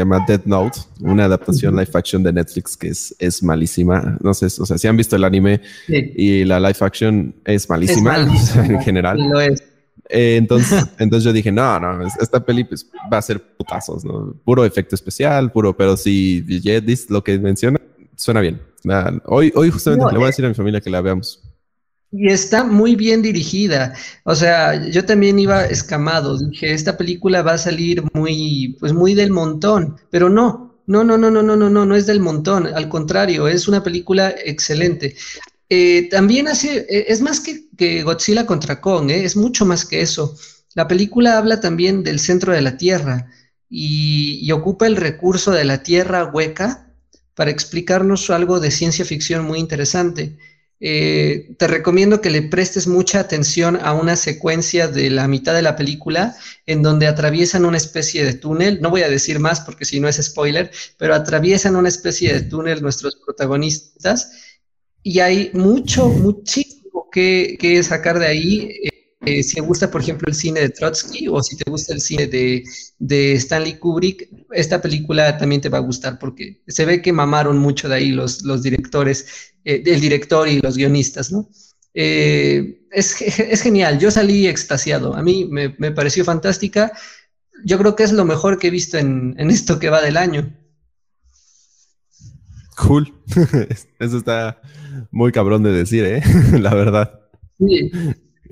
[SPEAKER 1] se llama Dead Note, una adaptación live action de Netflix que es, es malísima. No sé, o sea, si han visto el anime y la live action es malísima, en general.
[SPEAKER 3] Lo es.
[SPEAKER 1] Eh, entonces, entonces yo dije, no, no, esta peli pues, va a ser putazos, ¿no? Puro efecto especial, puro, pero si lo que menciona, suena bien. Hoy, hoy justamente le voy a decir a mi familia que la veamos.
[SPEAKER 3] Y está muy bien dirigida. O sea, yo también iba escamado. Dije, esta película va a salir muy, pues muy del montón. Pero no, no, no, no, no, no, no, no, no es del montón. Al contrario, es una película excelente. Eh, también hace, eh, es más que, Godzilla contra Kong, eh, es mucho más que eso. La película habla también del centro de la Tierra y ocupa el recurso de la Tierra hueca para explicarnos algo de ciencia ficción muy interesante. Eh, te recomiendo que le prestes mucha atención a una secuencia de la mitad de la película en donde atraviesan una especie de túnel. No voy a decir más porque si no es spoiler, pero atraviesan una especie de túnel nuestros protagonistas y hay mucho, muchísimo que, que sacar de ahí. Si te gusta, por ejemplo, el cine de Trotsky o si te gusta el cine de, de, Stanley Kubrick, esta película también te va a gustar porque se ve que mamaron mucho de ahí los, los directores, eh, el director y los guionistas, ¿no? Eh, es, es, genial, yo salí extasiado, a mí me, me, pareció fantástica, yo creo que es lo mejor que he visto en, en esto que va del año.
[SPEAKER 1] Cool, eso está muy cabrón de decir, ¿eh? La verdad.
[SPEAKER 3] Sí.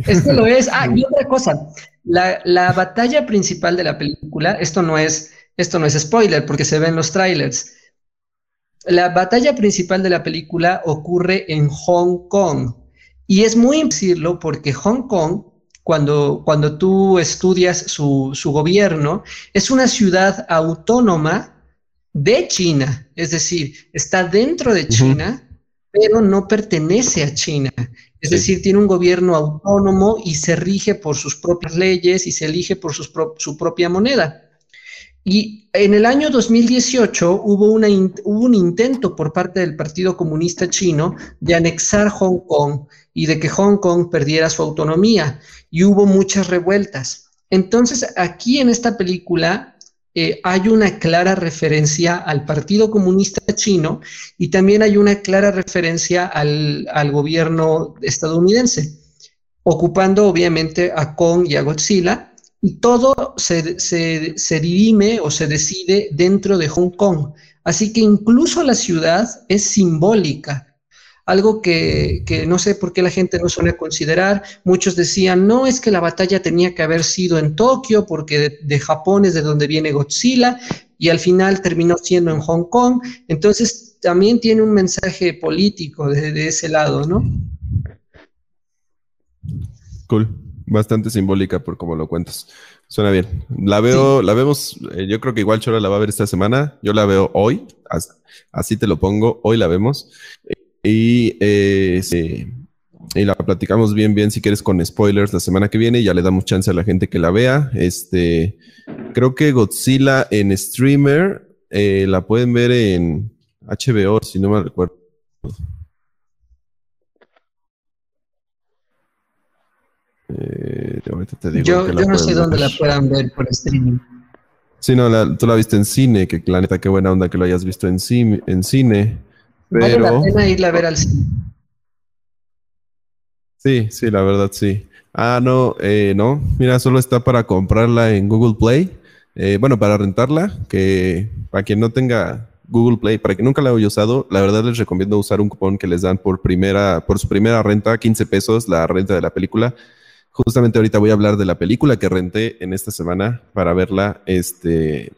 [SPEAKER 3] Esto lo es. Ah, y otra cosa. La, la, batalla principal de la película, esto no es, esto no es spoiler porque se ve en los trailers. La batalla principal de la película ocurre en Hong Kong. Y es muy decirlo porque Hong Kong, cuando, cuando tú estudias su, su gobierno, es una ciudad autónoma de China. Es decir, está dentro de China, pero no pertenece a China. Es decir, tiene un gobierno autónomo y se rige por sus propias leyes y se elige por sus su propia moneda. Y en el año 2018 hubo, una hubo un intento por parte del Partido Comunista Chino de anexar Hong Kong y de que Hong Kong perdiera su autonomía y hubo muchas revueltas. Entonces, aquí en esta película eh, hay una clara referencia al Partido Comunista Chino y también hay una clara referencia al, gobierno estadounidense, ocupando obviamente a Kong y a Godzilla, y todo se, se dirime o se decide dentro de Hong Kong. Así que incluso la ciudad es simbólica algo que, que, no sé por qué la gente no suele considerar. Muchos decían, no, es que la batalla tenía que haber sido en Tokio porque de, Japón es de donde viene Godzilla y al final terminó siendo en Hong Kong. Entonces también tiene un mensaje político de, de ese lado, ¿no?
[SPEAKER 1] Cool, bastante simbólica por cómo lo cuentas. Suena bien. La veo, sí. la vemos, eh, yo creo que igual Chora la va a ver esta semana. Yo la veo hoy, as, así te lo pongo, hoy la vemos. Y, eh, sí, y la platicamos bien, bien, si quieres, con spoilers la semana que viene. Ya le damos chance a la gente que la vea. Este, creo que Godzilla en streamer eh, la pueden ver en HBO, si no me recuerdo.
[SPEAKER 3] Eh, te digo yo, yo no sé dónde ver. la puedan ver por streaming.
[SPEAKER 1] Sí, no, la, tú la viste en cine, que la neta, qué buena onda que lo hayas visto en, cine, en cine. Pero...
[SPEAKER 3] Vale la pena irla a ver al cine.
[SPEAKER 1] Sí, sí, la verdad sí. Ah, no, eh, no. Mira, solo está para comprarla en Google Play. Eh, bueno, para rentarla, que para quien no tenga Google Play, para quien nunca la haya usado, la verdad les recomiendo usar un cupón que les dan por primera, por su primera renta, 15 pesos, la renta de la película. Justamente ahorita voy a hablar de la película que renté en esta semana para verla, este,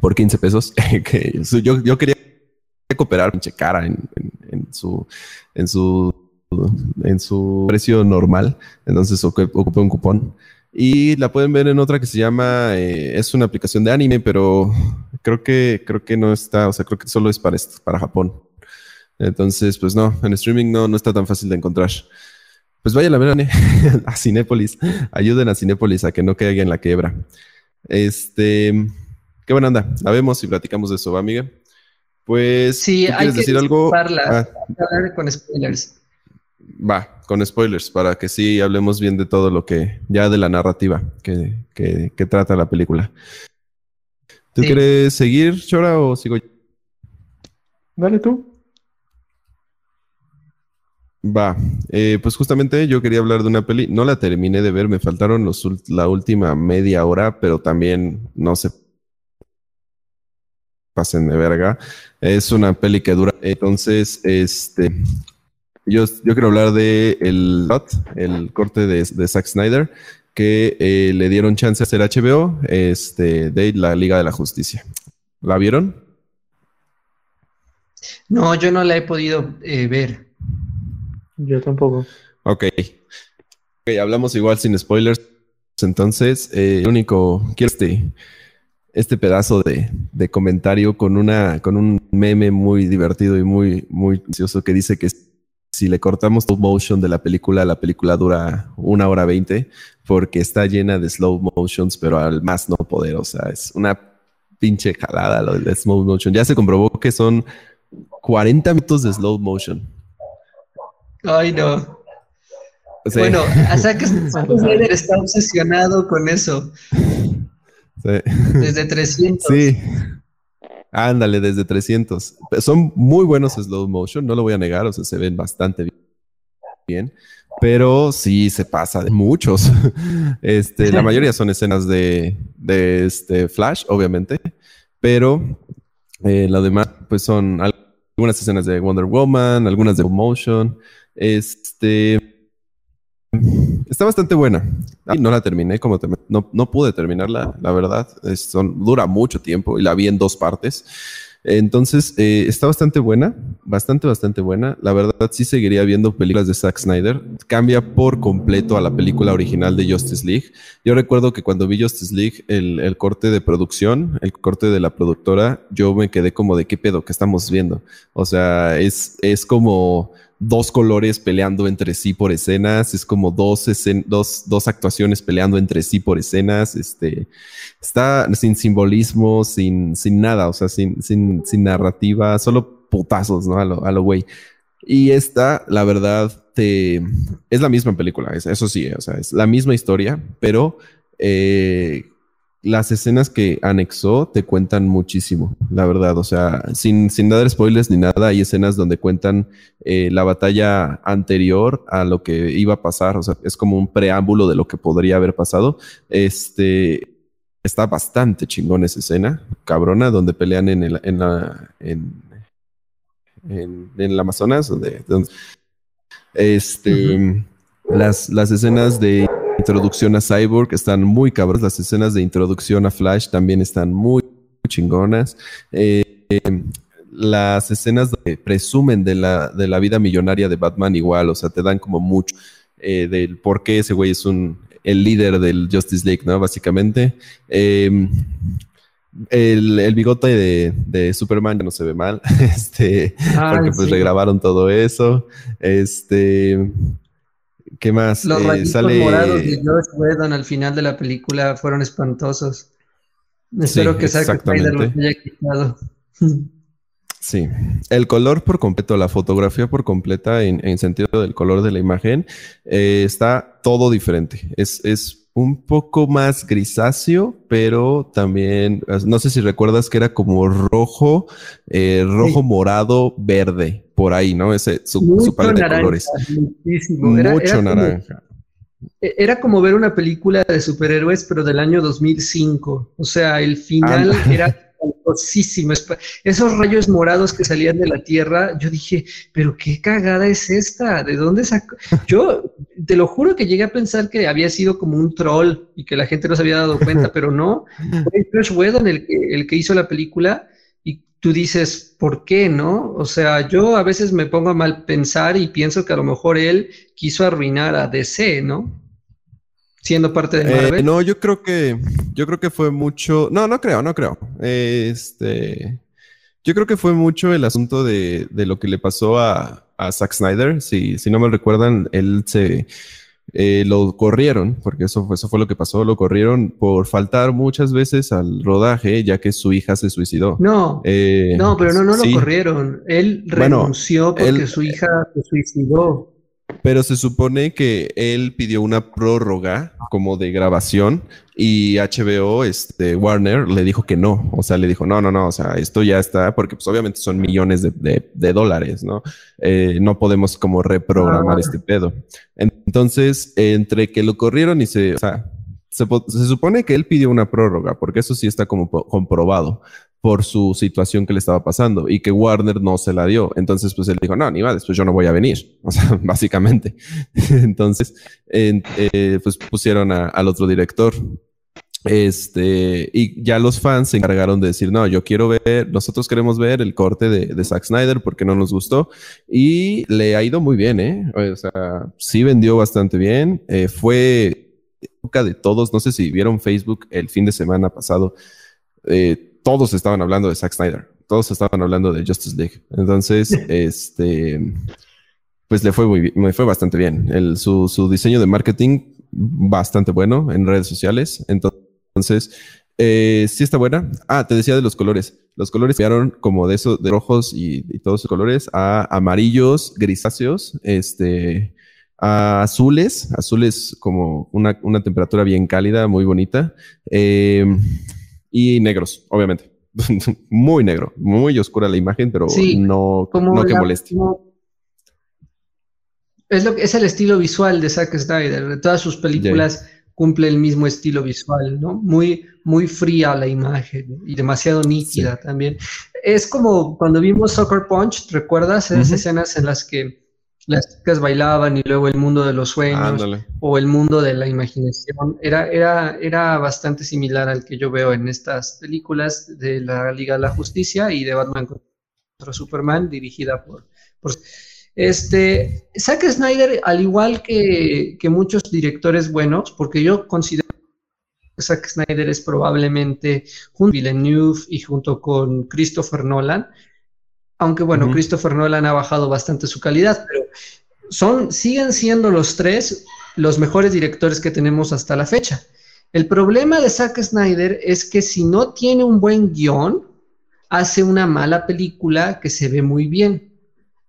[SPEAKER 1] por 15 pesos. que yo, yo quería cooperar pinche cara en, su en su en su precio normal. Entonces ocupé un cupón. Y la pueden ver en otra que se llama eh, es una aplicación de anime pero creo que creo que no está o sea creo que solo es para para Japón. Entonces pues no en streaming no no está tan fácil de encontrar. Pues vayan a ver a Cinépolis. Ayuden a Cinépolis a que no caiga en la quiebra. Este qué buena onda. La vemos y platicamos de eso va amiga pues,
[SPEAKER 3] sí, hay que decir algo? Ah. con spoilers.
[SPEAKER 1] Va, con spoilers, para que sí hablemos bien de todo lo que, ya de la narrativa que, que, trata la película. ¿Tú quieres seguir, Chora, o sigo yo?
[SPEAKER 2] Dale tú.
[SPEAKER 1] Va, eh, pues justamente yo quería hablar de una peli, no la terminé de ver, me faltaron los, la última media hora, pero también no se pasen de verga. Es una peli que dura, entonces, este, yo, yo quiero hablar de el, el corte de, de Zack Snyder, que eh, le dieron chance a hacer HBO, este, de la Liga de la Justicia. ¿La vieron?
[SPEAKER 3] No, yo no la he podido eh, ver.
[SPEAKER 2] Yo tampoco.
[SPEAKER 1] Ok. Ok, hablamos igual sin spoilers. Entonces, eh, el único, quiero este, este pedazo de, de, comentario con una, con un meme muy divertido y muy, muy gracioso que dice que si le cortamos slow motion de la película, la película dura una hora veinte porque está llena de slow motions, pero al más no poder. O sea, es una pinche jalada lo del slow motion. Ya se comprobó que son 40 minutos de slow motion.
[SPEAKER 3] Ay, no. Bueno, hasta que está obsesionado con eso. Desde 300.
[SPEAKER 1] Sí. Ándale, desde 300. Son muy buenos slow motion, no lo voy a negar, o sea, se ven bastante bien. Pero sí se pasa de muchos. Este, la mayoría son escenas de, de este Flash, obviamente. Pero eh, lo demás, pues son algunas escenas de Wonder Woman, algunas de motion. Este. Está bastante buena. No la terminé, como no, no, pude terminarla, la verdad. son, dura mucho tiempo y la vi en dos partes. Entonces, eh, está bastante buena, bastante, bastante buena. La verdad, sí seguiría viendo películas de Zack Snyder. Cambia por completo a la película original de Justice League. Yo recuerdo que cuando vi Justice League, el, el corte de producción, el corte de la productora, yo me quedé como de qué pedo que estamos viendo. O sea, es, es como dos colores peleando entre sí por escenas, es como dos, dos, dos, actuaciones peleando entre sí por escenas, este, está sin simbolismo, sin, sin nada, o sea, sin, sin, sin narrativa, solo putazos, ¿no? A lo, a lo güey. Y esta, la verdad, te, es la misma película, eso sí, o sea, es la misma historia, pero eh, las escenas que anexó te cuentan muchísimo, la verdad. O sea, sin, sin dar spoilers ni nada, hay escenas donde cuentan eh, la batalla anterior a lo que iba a pasar. O sea, es como un preámbulo de lo que podría haber pasado. Este está bastante chingón esa escena, cabrona, donde pelean en el, en la, en, en, el Amazonas, donde, este, las, las escenas de introducción a Cyborg están muy cabros. Las escenas de introducción a Flash también están muy, chingonas. Eh, las escenas que presumen de la, de la vida millonaria de Batman igual, o sea, te dan como mucho eh, del por qué ese güey es un, el líder del Justice League, ¿no? Básicamente. Em, el, bigote de, Superman ya no se ve mal, este, porque pues regrabaron todo eso. Este, ¿Qué más?
[SPEAKER 3] Los eh, morados de George Whedon al final de la película fueron espantosos. Espero que Zack Snyder los haya quitado.
[SPEAKER 1] Sí, el color por completo, la fotografía por completa en, sentido del color de la imagen, eh, está todo diferente. Es, es un poco más grisáceo, pero también, no sé si recuerdas que era como rojo, eh, rojo, morado, verde, por ahí, ¿no? Ese, su, su paleta de colores.
[SPEAKER 3] Mucho naranja. E, era como ver una película de superhéroes, pero del año 2005. O sea, el final era esos rayos morados que salían de la tierra, yo dije, pero qué cagada es esta, ¿de dónde sacó? Yo te lo juro que llegué a pensar que había sido como un troll y que la gente no se había dado cuenta, pero no, fue Josh Whedon el que, el que hizo la película y tú dices, ¿por qué no? O sea, yo a veces me pongo a mal pensar y pienso que a lo mejor él quiso arruinar a DC, ¿no? Siendo parte de
[SPEAKER 1] Marvel? Eh, no, yo creo que yo creo que fue mucho. No, no creo, no creo. este. Yo creo que fue mucho el asunto de, de lo que le pasó a, a Zack Snyder. Si, si no me recuerdan, él se eh, lo corrieron, porque eso fue, eso fue lo que pasó, lo corrieron por faltar muchas veces al rodaje, ya que su hija se suicidó.
[SPEAKER 3] No, eh, no, pero no, no lo corrieron. Él renunció porque su hija se suicidó.
[SPEAKER 1] Pero se supone que él pidió una prórroga como de grabación y HBO, este, Warner, le dijo que no. O sea, le dijo, no, no, no, o sea, esto ya está, porque pues obviamente son millones de, dólares, ¿no? Eh, no podemos como reprogramar ah. este pedo. Entonces, entre que lo corrieron y se, o sea, se, se, supone que él pidió una prórroga, porque eso sí está como comprobado por su situación que le estaba pasando y que Warner no se la dio. Entonces, pues él dijo, no, ni va, después yo no voy a venir. O sea, básicamente. Entonces, eh, pues pusieron al otro director. Este, y ya los fans se encargaron de decir, no, yo quiero ver, nosotros queremos ver el corte de, de Zack Snyder porque no nos gustó. Y le ha ido muy bien, ¿eh? O sea, sí vendió bastante bien. Eh, fue época de todos, no sé si vieron Facebook el fin de semana pasado. Eh, todos estaban hablando de Zack Snyder, todos estaban hablando de Justice League. Entonces, este, pues le fue muy bien, me fue bastante bien. El, su, su, diseño de marketing bastante bueno en redes sociales. Entonces, eh, sí está buena. Ah, te decía de los colores. Los colores cambiaron como de esos, de rojos y, todos los colores a amarillos, grisáceos, este, a azules, azules como una, una temperatura bien cálida, muy bonita. Eh, y negros, obviamente. muy negro, muy oscura la imagen, pero no, no que moleste.
[SPEAKER 3] es, lo que, es el estilo visual de Zack Snyder. De todas sus películas cumple el mismo estilo visual, ¿no? Muy, muy fría la imagen y demasiado nítida también. Es como cuando vimos Soccer Punch, ¿recuerdas esas escenas en las que las chicas bailaban y luego el mundo de los sueños o el mundo de la imaginación. Era, era, era bastante similar al que yo veo en estas películas de la Liga de la Justicia y de Batman contra Superman, dirigida por, por este Zack Snyder, al igual que, que, muchos directores buenos, porque yo considero que Zack Snyder es probablemente junto a Villeneuve y junto con Christopher Nolan, aunque bueno, Christopher Nolan ha bajado bastante su calidad, pero son, siguen siendo los tres los mejores directores que tenemos hasta la fecha. El problema de Zack Snyder es que si no tiene un buen guion, hace una mala película que se ve muy bien.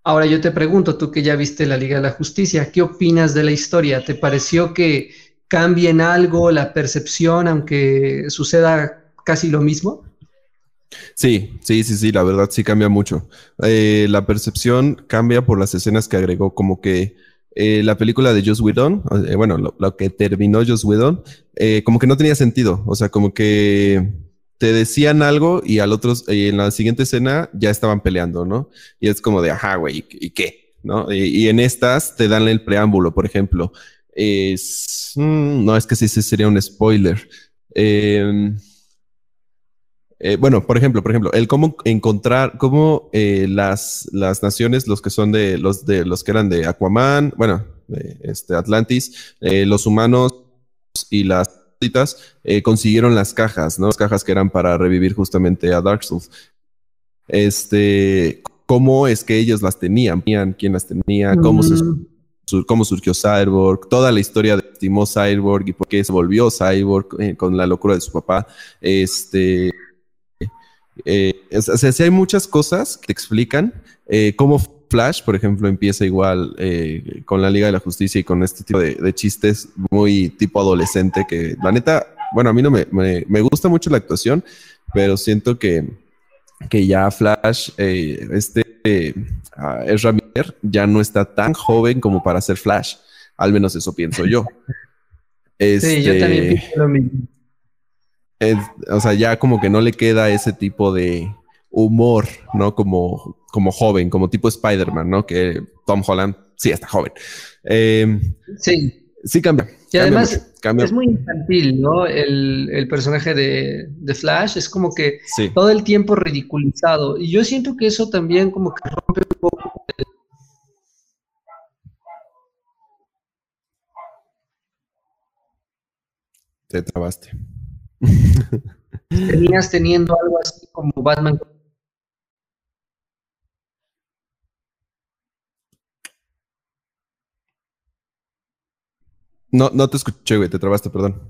[SPEAKER 3] Ahora yo te pregunto, tú que ya viste la Liga de la Justicia, ¿qué opinas de la historia? ¿Te pareció que cambie en algo la percepción, aunque suceda casi lo mismo?
[SPEAKER 1] Sí, sí, sí, sí, la verdad sí cambia mucho. Eh, la percepción cambia por las escenas que agregó, como que eh, la película de Joss Whedon, eh, bueno, lo, que terminó Joss Whedon, como que no tenía sentido, o sea, como que te decían algo y al otro, en la siguiente escena ya estaban peleando, ¿no? Y es como de, ajá, güey, ¿y qué? ¿No? Y, en estas te dan el preámbulo, por ejemplo. Es, mm, no, es que sí, sí sería un spoiler. Eh, eh, bueno, por ejemplo, por ejemplo, el cómo encontrar, cómo eh, las, las naciones, los que son de los de los que eran de Aquaman, bueno, de este Atlantis, eh, los humanos y las eh, consiguieron las cajas, ¿no? Las cajas que eran para revivir justamente a Dark Souls. Este, cómo es que ellos las tenían, quién las tenía, cómo se mm. cómo surgió Cyborg, toda la historia de Timo Cyborg y por qué se volvió Cyborg con la locura de su papá. Este, eh, o sea, si hay muchas cosas que te explican eh, cómo Flash, por ejemplo, empieza igual eh, con la Liga de la Justicia y con este tipo de, chistes muy tipo adolescente que la neta, bueno, a mí no me, me, gusta mucho la actuación, pero siento que, que ya Flash, este es Ramírez, ya no está tan joven como para ser Flash. Al menos eso pienso yo.
[SPEAKER 3] sí, yo también este, pienso lo mismo
[SPEAKER 1] o sea, ya como que no le queda ese tipo de humor, ¿no? Como, como joven, como tipo Spider-Man, ¿no? Que Tom Holland sí está joven. Em,
[SPEAKER 3] sí.
[SPEAKER 1] Sí cambia.
[SPEAKER 3] Y además es muy infantil, ¿no? El, personaje de, Flash es como que todo el tiempo ridiculizado. Y yo siento que eso también como que rompe un poco
[SPEAKER 1] Te trabaste.
[SPEAKER 3] Terminas teniendo algo así como Batman.
[SPEAKER 1] No, no te escuché, güey, te trabaste, perdón.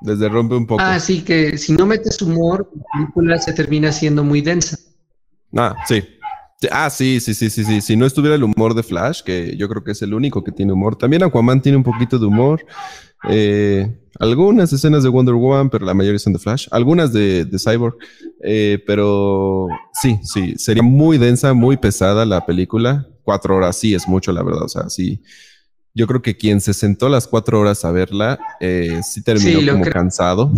[SPEAKER 1] Desde rompe un poco.
[SPEAKER 3] Ah, sí, que si no metes humor, la película se termina siendo muy densa.
[SPEAKER 1] Ah, sí. Ah, sí, sí, sí, sí, sí. Si no estuviera el humor de Flash, que yo creo que es el único que tiene humor. También Aquaman tiene un poquito de humor. Eh, algunas escenas de Wonder Woman, pero la mayoría son de Flash. Algunas de, Cyborg. Eh, pero sí, sí. Sería muy densa, muy pesada la película. Cuatro horas sí es mucho, la verdad. O sea, sí. Yo creo que quien se sentó las cuatro horas a verla, eh, sí terminó como cansado.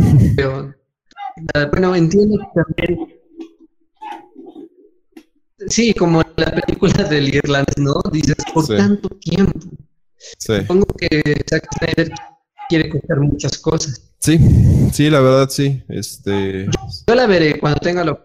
[SPEAKER 3] bueno, entiendo que también Sí, como la película del irlandés, ¿no? Dices, por tanto tiempo. Supongo que Zack Snyder quiere contar muchas cosas.
[SPEAKER 1] Sí, sí, la verdad, sí. Este...
[SPEAKER 3] Yo, la veré cuando tenga lo...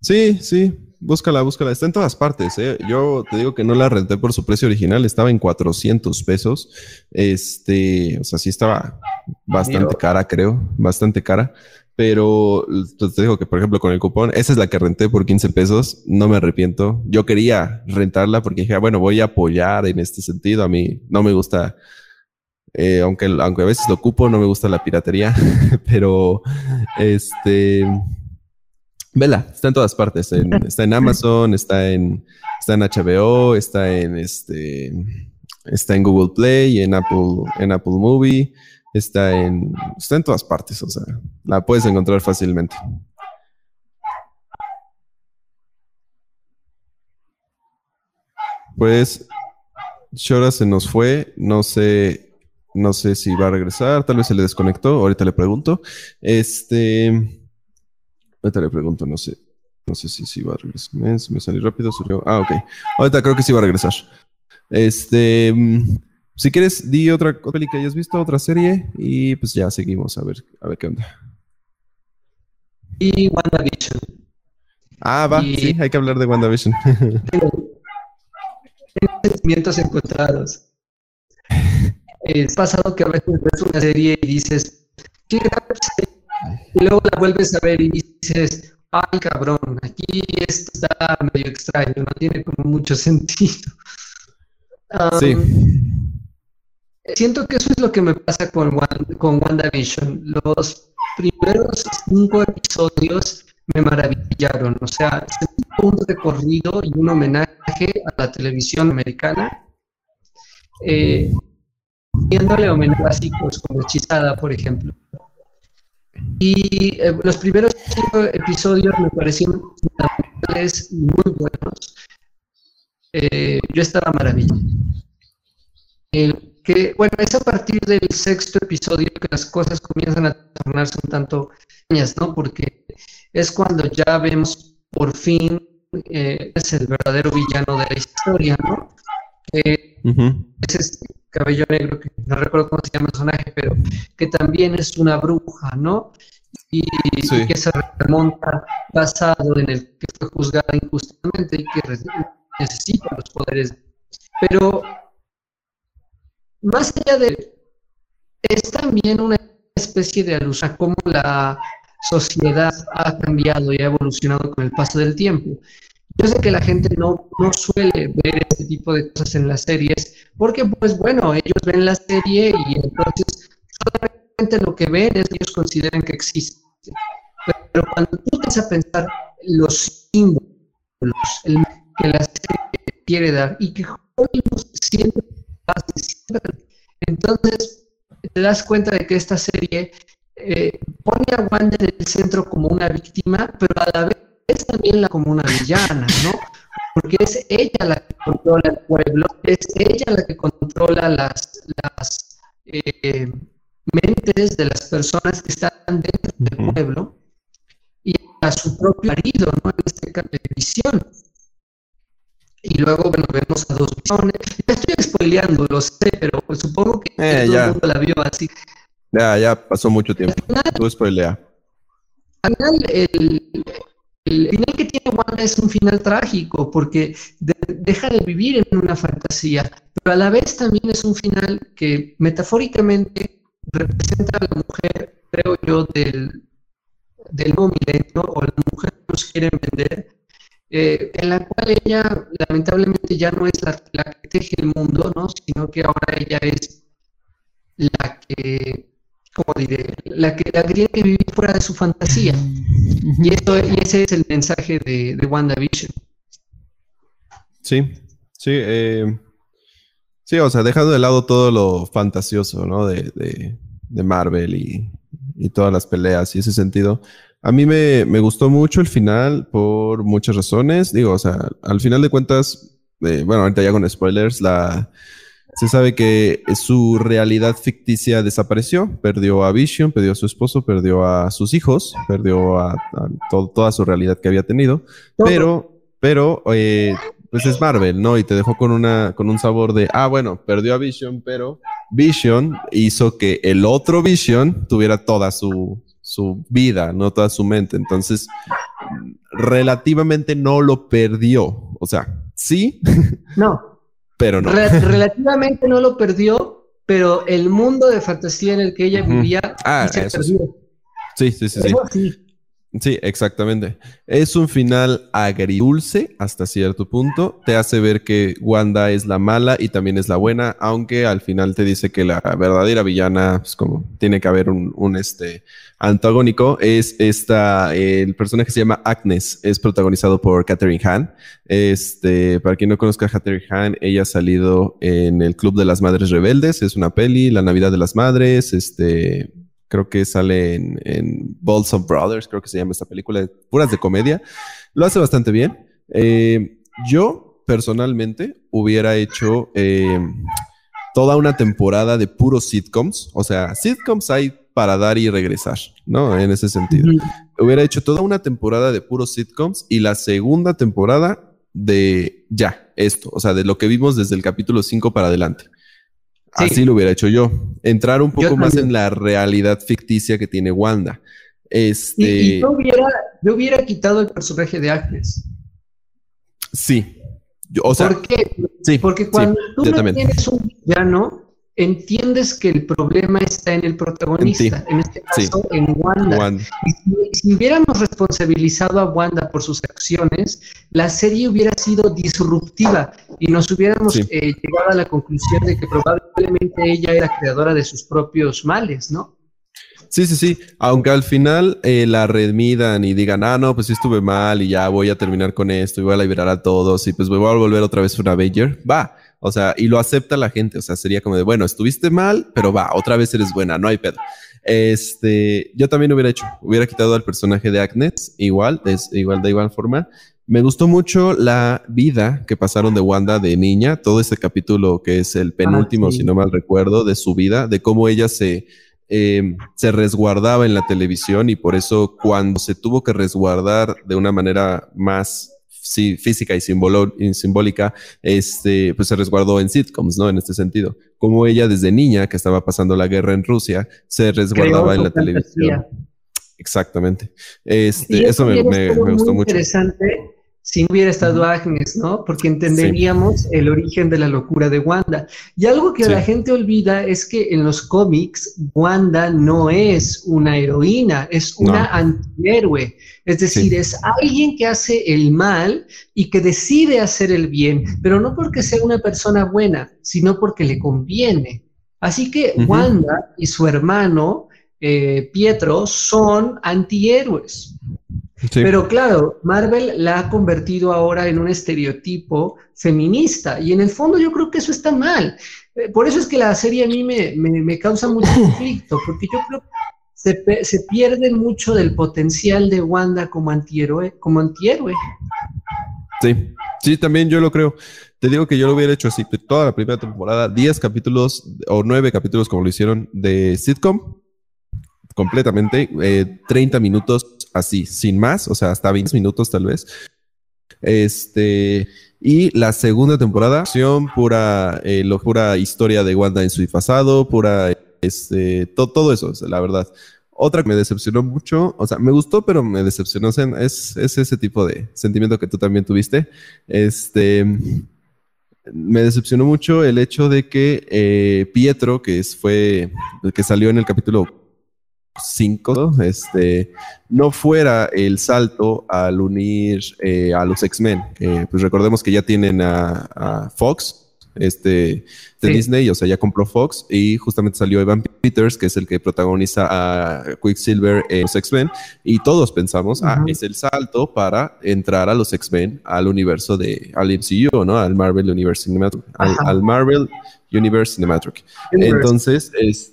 [SPEAKER 1] Sí, sí, búscala, búscala. Está en todas partes. ¿eh? Yo te digo que no la renté por su precio original, estaba en 400 pesos. Este, o sea, sí estaba bastante cara, creo, bastante cara. Pero pues, te digo que, por ejemplo, con el cupón, esa es la que renté por 15 pesos. No me arrepiento. Yo quería rentarla porque dije, ah, bueno, voy a apoyar en este sentido. A mí no me gusta, eh, aunque, aunque a veces lo ocupo, no me gusta la piratería. pero este. Vela, está en todas partes. está en Amazon, está en, está en HBO, está en este. Está en Google Play en Apple, en Apple Movie. Está en, está en todas partes, o sea, la puedes encontrar fácilmente. Pues Shora se nos fue, no sé, no sé si va a regresar, tal vez se le desconectó, ahorita le pregunto. Este, ahorita le pregunto, no sé, no sé si, si va a regresar. Me, me salió rápido, Ah, ok. Ahorita creo que sí va a regresar. Este, si quieres, di otra peli que hayas visto, otra serie, y pues ya seguimos a ver, a ver qué onda.
[SPEAKER 3] Y WandaVision.
[SPEAKER 1] Ah, va, sí, hay que hablar de WandaVision.
[SPEAKER 3] Tengo, sentimientos encontrados. Es pasado que a veces ves una serie y dices, qué Y luego la vuelves a ver y dices, ay cabrón, aquí esto está medio extraño, no tiene como mucho sentido.
[SPEAKER 1] sí.
[SPEAKER 3] Siento que eso es lo que me pasa con, con WandaVision. Los primeros cinco episodios me maravillaron. O sea, un recorrido y un homenaje a la televisión americana. Eh, viéndole homenajes como Hechizada, por ejemplo. Y eh, los primeros cinco episodios me parecieron muy buenos. Eh, yo estaba maravillado que, bueno, es a partir del sexto episodio que las cosas comienzan a tornarse un tanto extrañas, ¿no? Porque es cuando ya vemos por fin eh, es el verdadero villano de la historia, ¿no? Es este cabello negro, que no recuerdo cómo se llama el personaje, pero que también es una bruja, ¿no? Y, y que se remonta basado en el que fue juzgada injustamente y que necesita los poderes. Pero más allá de, es también una especie de alusión a cómo la sociedad ha cambiado y ha evolucionado con el paso del tiempo. Yo sé que la gente no, no suele ver este tipo de cosas en las series, porque pues bueno, ellos ven la serie y entonces solamente lo que ven es que ellos consideran que existe. Pero cuando tú empiezas a pensar los símbolos el, que la serie quiere dar y que Hollywood siente entonces, te das cuenta de que esta serie eh, pone a Wanda en el centro como una víctima, pero a la vez también la como una villana, ¿no? Porque es ella la que controla el pueblo, es ella la que controla las, las eh, mentes de las personas que están dentro del pueblo y a su propio marido, ¿no? En este caso, de visión. Y luego, bueno, vemos a dos visiones. Ya estoy spoileando, lo sé, pero supongo que
[SPEAKER 1] eh, todo
[SPEAKER 3] el mundo la vio así.
[SPEAKER 1] Ya, ya pasó mucho tiempo. Tú spoilea.
[SPEAKER 3] Al final, el, el, final que tiene Wanda es un final trágico, porque deja de vivir en una fantasía, pero a la vez también es un final que metafóricamente representa a la mujer, creo yo, del, del nuevo milenio, o la mujer que nos quieren vender, eh, en la cual ella lamentablemente ya no es la, que teje el mundo, ¿no? sino que ahora ella es la que, ¿cómo diré? La que, la que tiene que vivir fuera de su fantasía. Y, esto, y ese es el mensaje de, de WandaVision.
[SPEAKER 1] Sí, sí. Eh, sí, o sea, dejando de lado todo lo fantasioso, ¿no? De, de, Marvel y, y, todas las peleas y ese sentido. A mí me, me, gustó mucho el final por muchas razones. Digo, o sea, al final de cuentas, eh, bueno, ahorita ya con spoilers, la, se sabe que su realidad ficticia desapareció, perdió a Vision, perdió a su esposo, perdió a sus hijos, perdió a, toda su realidad que había tenido, pero, pero, eh, pues es Marvel, ¿no? Y te dejó con una, con un sabor de, ah, bueno, perdió a Vision, pero Vision hizo que el otro Vision tuviera toda su, su vida, no toda su mente. Entonces, relativamente no lo perdió. O sea, sí.
[SPEAKER 3] No,
[SPEAKER 1] pero no.
[SPEAKER 3] relativamente no lo perdió, pero el mundo de fantasía en el que ella vivía
[SPEAKER 1] ah, se perdió. Sí, sí, sí, sí. Sí, exactamente. Es un final agridulce hasta cierto punto. Te hace ver que Wanda es la mala y también es la buena, aunque al final te dice que la verdadera villana, pues como tiene que haber un, un este antagónico, es esta, el personaje se llama Agnes, es protagonizado por Catherine Hahn. Este, para quien no conozca a Catherine Hahn, ella ha salido en el Club de las Madres Rebeldes, es una peli, La Navidad de las Madres, este, creo que sale en, en Balls of Brothers, creo que se llama esta película, puras de comedia. Lo hace bastante bien. Eh, yo, personalmente, hubiera hecho eh, toda una temporada de puros sitcoms. O sea, sitcoms hay para dar y regresar, ¿no? En ese sentido. Hubiera hecho toda una temporada de puros sitcoms y la segunda temporada de ya, esto, o sea, de lo que vimos desde el capítulo 5 para adelante. Así lo hubiera hecho yo. Entrar un poco más en la realidad ficticia que tiene Wanda. Este...
[SPEAKER 3] Y, yo, hubiera, yo, hubiera, quitado el personaje de Agnes.
[SPEAKER 1] Sí.
[SPEAKER 3] o sea, ¿Por qué? Sí, Porque cuando tú no tienes un villano, entiendes que el problema está en el protagonista, en, este caso en Wanda. Y si, hubiéramos responsabilizado a Wanda por sus acciones, la serie hubiera sido disruptiva y nos hubiéramos eh, llegado a la conclusión de que probablemente ella era creadora de sus propios males, ¿no?
[SPEAKER 1] Sí, sí, sí. Aunque al final eh, la redmidan y digan, ah, no, pues sí estuve mal y ya voy a terminar con esto y voy a liberar a todos y pues voy a volver otra vez una Avenger. Va, o sea, y lo acepta la gente. O sea, sería como de, bueno, estuviste mal, pero va, otra vez eres buena, no hay pedo. Este, yo también hubiera hecho, hubiera quitado al personaje de Agnes, igual, es igual de igual forma. Me gustó mucho la vida que pasaron de Wanda de niña, todo este capítulo que es el penúltimo, ah, si no mal recuerdo, de su vida, de cómo ella se, em, se resguardaba en la televisión y por eso cuando se tuvo que resguardar de una manera más sí, física y, simbólica, este, pues se resguardó en sitcoms, ¿no? En este sentido. Como ella desde niña, que estaba pasando la guerra en Rusia, se resguardaba en la televisión. Exactamente. Este, eso me, me, me, gustó mucho.
[SPEAKER 3] Interesante si hubiera estado Agnes, ¿no? Porque entenderíamos el origen de la locura de Wanda. Y algo que la gente olvida es que en los cómics Wanda no es una heroína, es una antihéroe. Es decir, es alguien que hace el mal y que decide hacer el bien, pero no porque sea una persona buena, sino porque le conviene. Así que Wanda y su hermano eh, Pietro son antihéroes. Pero claro, Marvel la ha convertido ahora en un estereotipo feminista y en el fondo yo creo que eso está mal. Eh, por eso es que la serie a mí me, causa mucho conflicto, porque yo creo que se, pierde mucho del potencial de Wanda como antihéroe. Como antihéroe.
[SPEAKER 1] Sí, sí, también yo lo creo. Te digo que yo lo hubiera hecho así, toda la primera temporada, 10 capítulos o 9 capítulos como lo hicieron de sitcom, completamente, 30 eh, minutos así, sin más, o sea, hasta 20 minutos tal vez. Este, y la segunda temporada, pura, eh, pura historia de Wanda en su pasado, pura, este, todo eso, la verdad. Otra que me decepcionó mucho, o sea, me gustó, pero me decepcionó, es, es ese tipo de sentimiento que tú también tuviste. Este, me decepcionó mucho el hecho de que eh, Pietro, que fue, que salió en el capítulo 5, este, no fuera el salto al unir eh, a los X-Men. pues recordemos que ya tienen a, Fox, este, de Disney, o sea, ya compró Fox y justamente salió Evan Peters, que es el que protagoniza a Quicksilver en los X-Men, y todos pensamos, ah, es el salto para entrar a los X-Men al universo de, al MCU, ¿no? Al Marvel Universe Cinematic, al, Marvel Universe Cinematic. Entonces, es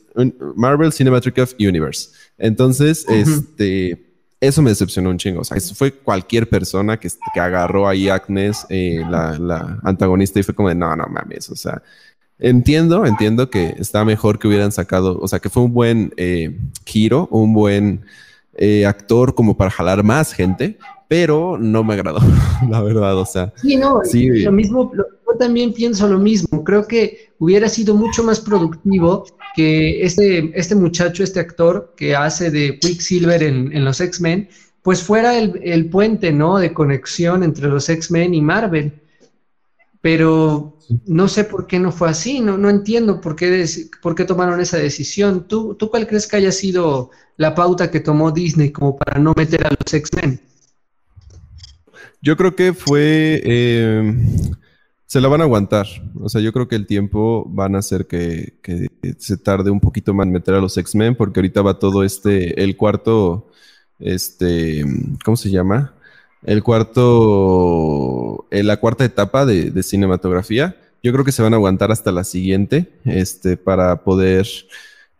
[SPEAKER 1] Marvel Cinematic of Universe. Entonces, este eso me decepcionó un chingo. O sea, eso fue cualquier persona que, que agarró ahí a Agnes, eh, la, la, antagonista, y fue como de no, no mames. O sea, entiendo, entiendo que está mejor que hubieran sacado, o sea, que fue un buen eh, giro, un buen eh, actor como para jalar más gente, pero no me agradó, la verdad. O sea,
[SPEAKER 3] sí, no, lo mismo, yo también pienso lo mismo. Creo que hubiera sido mucho más productivo que este, este muchacho, este actor que hace de Quicksilver en, en los X-Men, pues fuera el, el, puente, ¿no? De conexión entre los X-Men y Marvel. Pero no sé por qué no fue así, no, no entiendo por qué, por qué tomaron esa decisión. ¿Tú, ¿Tú cuál crees que haya sido la pauta que tomó Disney como para no meter a los X-Men?
[SPEAKER 1] Yo creo que fue... Eh, se la van a aguantar. O sea, yo creo que el tiempo van a hacer que, se tarde un poquito más en meter a los X-Men, porque ahorita va todo este, el cuarto, este, ¿cómo se llama? El cuarto, eh, la cuarta etapa de, de, cinematografía. Yo creo que se van a aguantar hasta la siguiente, este, para poder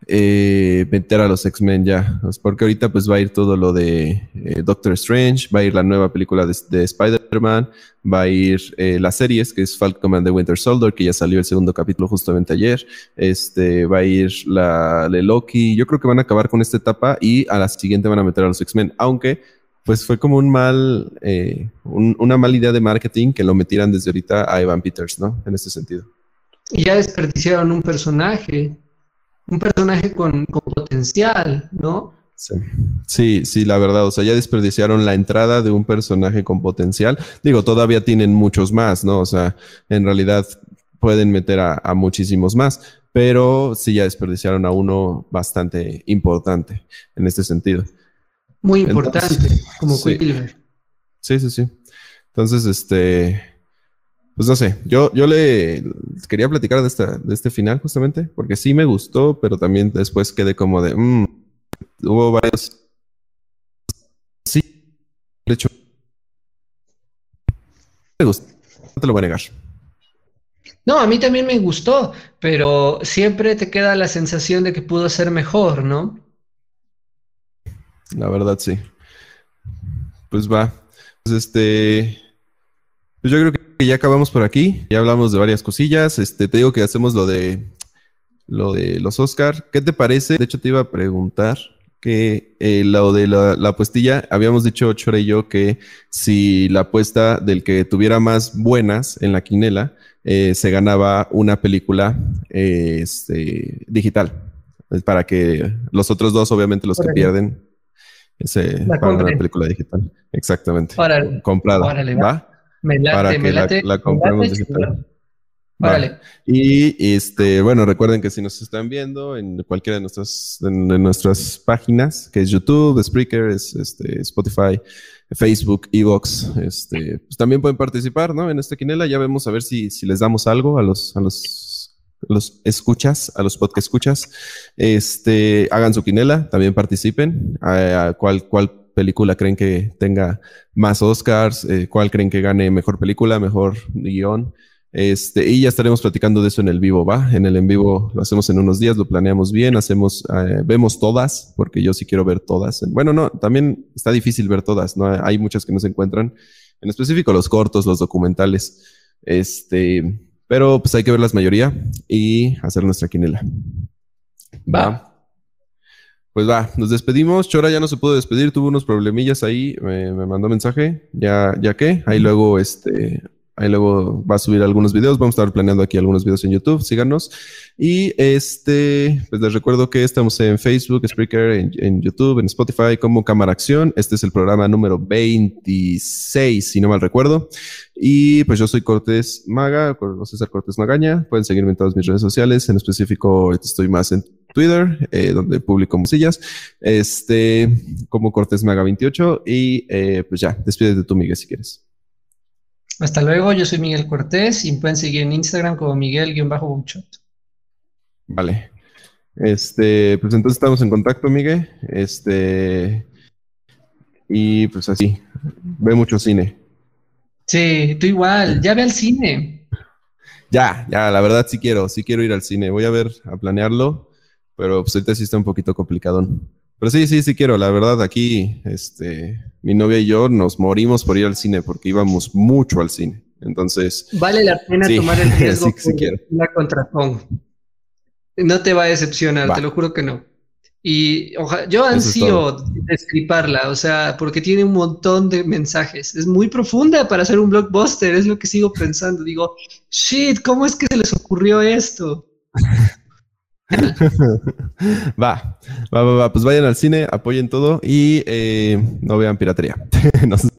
[SPEAKER 1] eh, meter a los X-Men ya. Porque ahorita pues va a ir todo lo de eh, Doctor Strange, va a ir la nueva película de, Spider-Man, va a ir eh, las series, que es Falcon and the Winter Soldier, que ya salió el segundo capítulo justamente ayer. Este, va a ir la de Loki. Yo creo que van a acabar con esta etapa y a la siguiente van a meter a los X-Men, aunque pues fue como un mal, una mala idea de marketing que lo metieran desde ahorita a Evan Peters, ¿no? En este sentido.
[SPEAKER 3] Y ya desperdiciaron un personaje un personaje con, potencial, ¿no?
[SPEAKER 1] Sí. sí, la verdad, o sea, ya desperdiciaron la entrada de un personaje con potencial. Digo, todavía tienen muchos más, ¿no? O sea, en realidad pueden meter a, muchísimos más, pero sí ya desperdiciaron a uno bastante importante en este sentido.
[SPEAKER 3] Muy importante, como sí.
[SPEAKER 1] Sí, sí, sí. Entonces, este, pues no sé, yo, yo le quería platicar de, esta, de este final justamente, porque sí me gustó, pero también después quedé como de, mm, hubo varios... Sí, de hecho, me gustó, no te lo voy a negar.
[SPEAKER 3] No, a mí también me gustó, pero siempre te queda la sensación de que pudo ser mejor, ¿no?
[SPEAKER 1] La verdad, sí. Pues va. Pues este. Pues yo creo que ya acabamos por aquí. Ya hablamos de varias cosillas. Este, te digo que hacemos lo de lo de los Oscar. ¿Qué te parece? De hecho, te iba a preguntar que eh, lo de la, apuestilla, habíamos dicho Chora y yo que si la apuesta del que tuviera más buenas en la quinela, eh, se ganaba una película este, digital. Para que los otros dos, obviamente los que pierden, se la una película digital. Exactamente. Comprada. ¿Va? Me late, para que me late, la, compremos digital. Vale. Y este, bueno, recuerden que si nos están viendo en cualquiera de nuestras, de, nuestras páginas, que es YouTube, Spreaker, es, este, Spotify, Facebook, Evox, este, pues también pueden participar, ¿no? En esta quinela ya vemos a ver si, si les damos algo a los, a los, los escuchas, a los podcast escuchas. Este, hagan su quinela, también participen. A, a película creen que tenga más Oscars, eh, cuál creen que gane mejor película, mejor guion. Este, y ya estaremos platicando de eso en el vivo, ¿va? En el en vivo lo hacemos en unos días, lo planeamos bien, hacemos, eh, vemos todas, porque yo sí quiero ver todas. Bueno, no, también está difícil ver todas, ¿no? Hay muchas que no se encuentran, en específico los cortos, los documentales, este, pero pues hay que ver las mayoría y hacer nuestra quinela.
[SPEAKER 3] Va.
[SPEAKER 1] Pues va, nos despedimos. Chora ya no se pudo despedir, tuvo unos problemillas ahí, me, mandó mensaje, ya, ya que, ahí luego este, ahí luego va a subir algunos videos, vamos a estar planeando aquí algunos videos en YouTube, síganos. Y este, pues les recuerdo que estamos en Facebook, Spreaker, en, en, YouTube, en Spotify como Cámara Acción. Este es el programa número 26, si no mal recuerdo. Y pues yo soy Cortés Maga, César Cortés Magaña. Pueden seguirme en todas mis redes sociales, en específico estoy más en Twitter, eh, donde publico musillas, este, como Cortés Maga 28. Y eh, pues ya, despídete tú, Miguel, si quieres.
[SPEAKER 3] Hasta luego, yo soy Miguel Cortés y pueden seguir en Instagram como Miguel-Bouchot.
[SPEAKER 1] Vale. Este, pues entonces estamos en contacto, Miguel. Este, y pues así, ve mucho cine.
[SPEAKER 3] Sí, tú igual, ya ve al cine.
[SPEAKER 1] Ya, ya, la verdad sí quiero, sí quiero ir al cine. Voy a ver, a planearlo, pero pues ahorita sí está un poquito complicado. Pero sí, sí, sí quiero. La verdad, aquí, este, mi novia y yo nos morimos por ir al cine porque íbamos mucho al cine. Entonces.
[SPEAKER 3] Vale la pena tomar el riesgo sí, la contratón. No te va a decepcionar, te lo juro que no. Y yo ansío descriparla, o sea, porque tiene un montón de mensajes. Es muy profunda para ser un blockbuster, es lo que sigo pensando. Digo, shit, ¿cómo es que se les ocurrió esto?
[SPEAKER 1] va, va, va, va, pues vayan al cine, apoyen todo y eh, no vean piratería.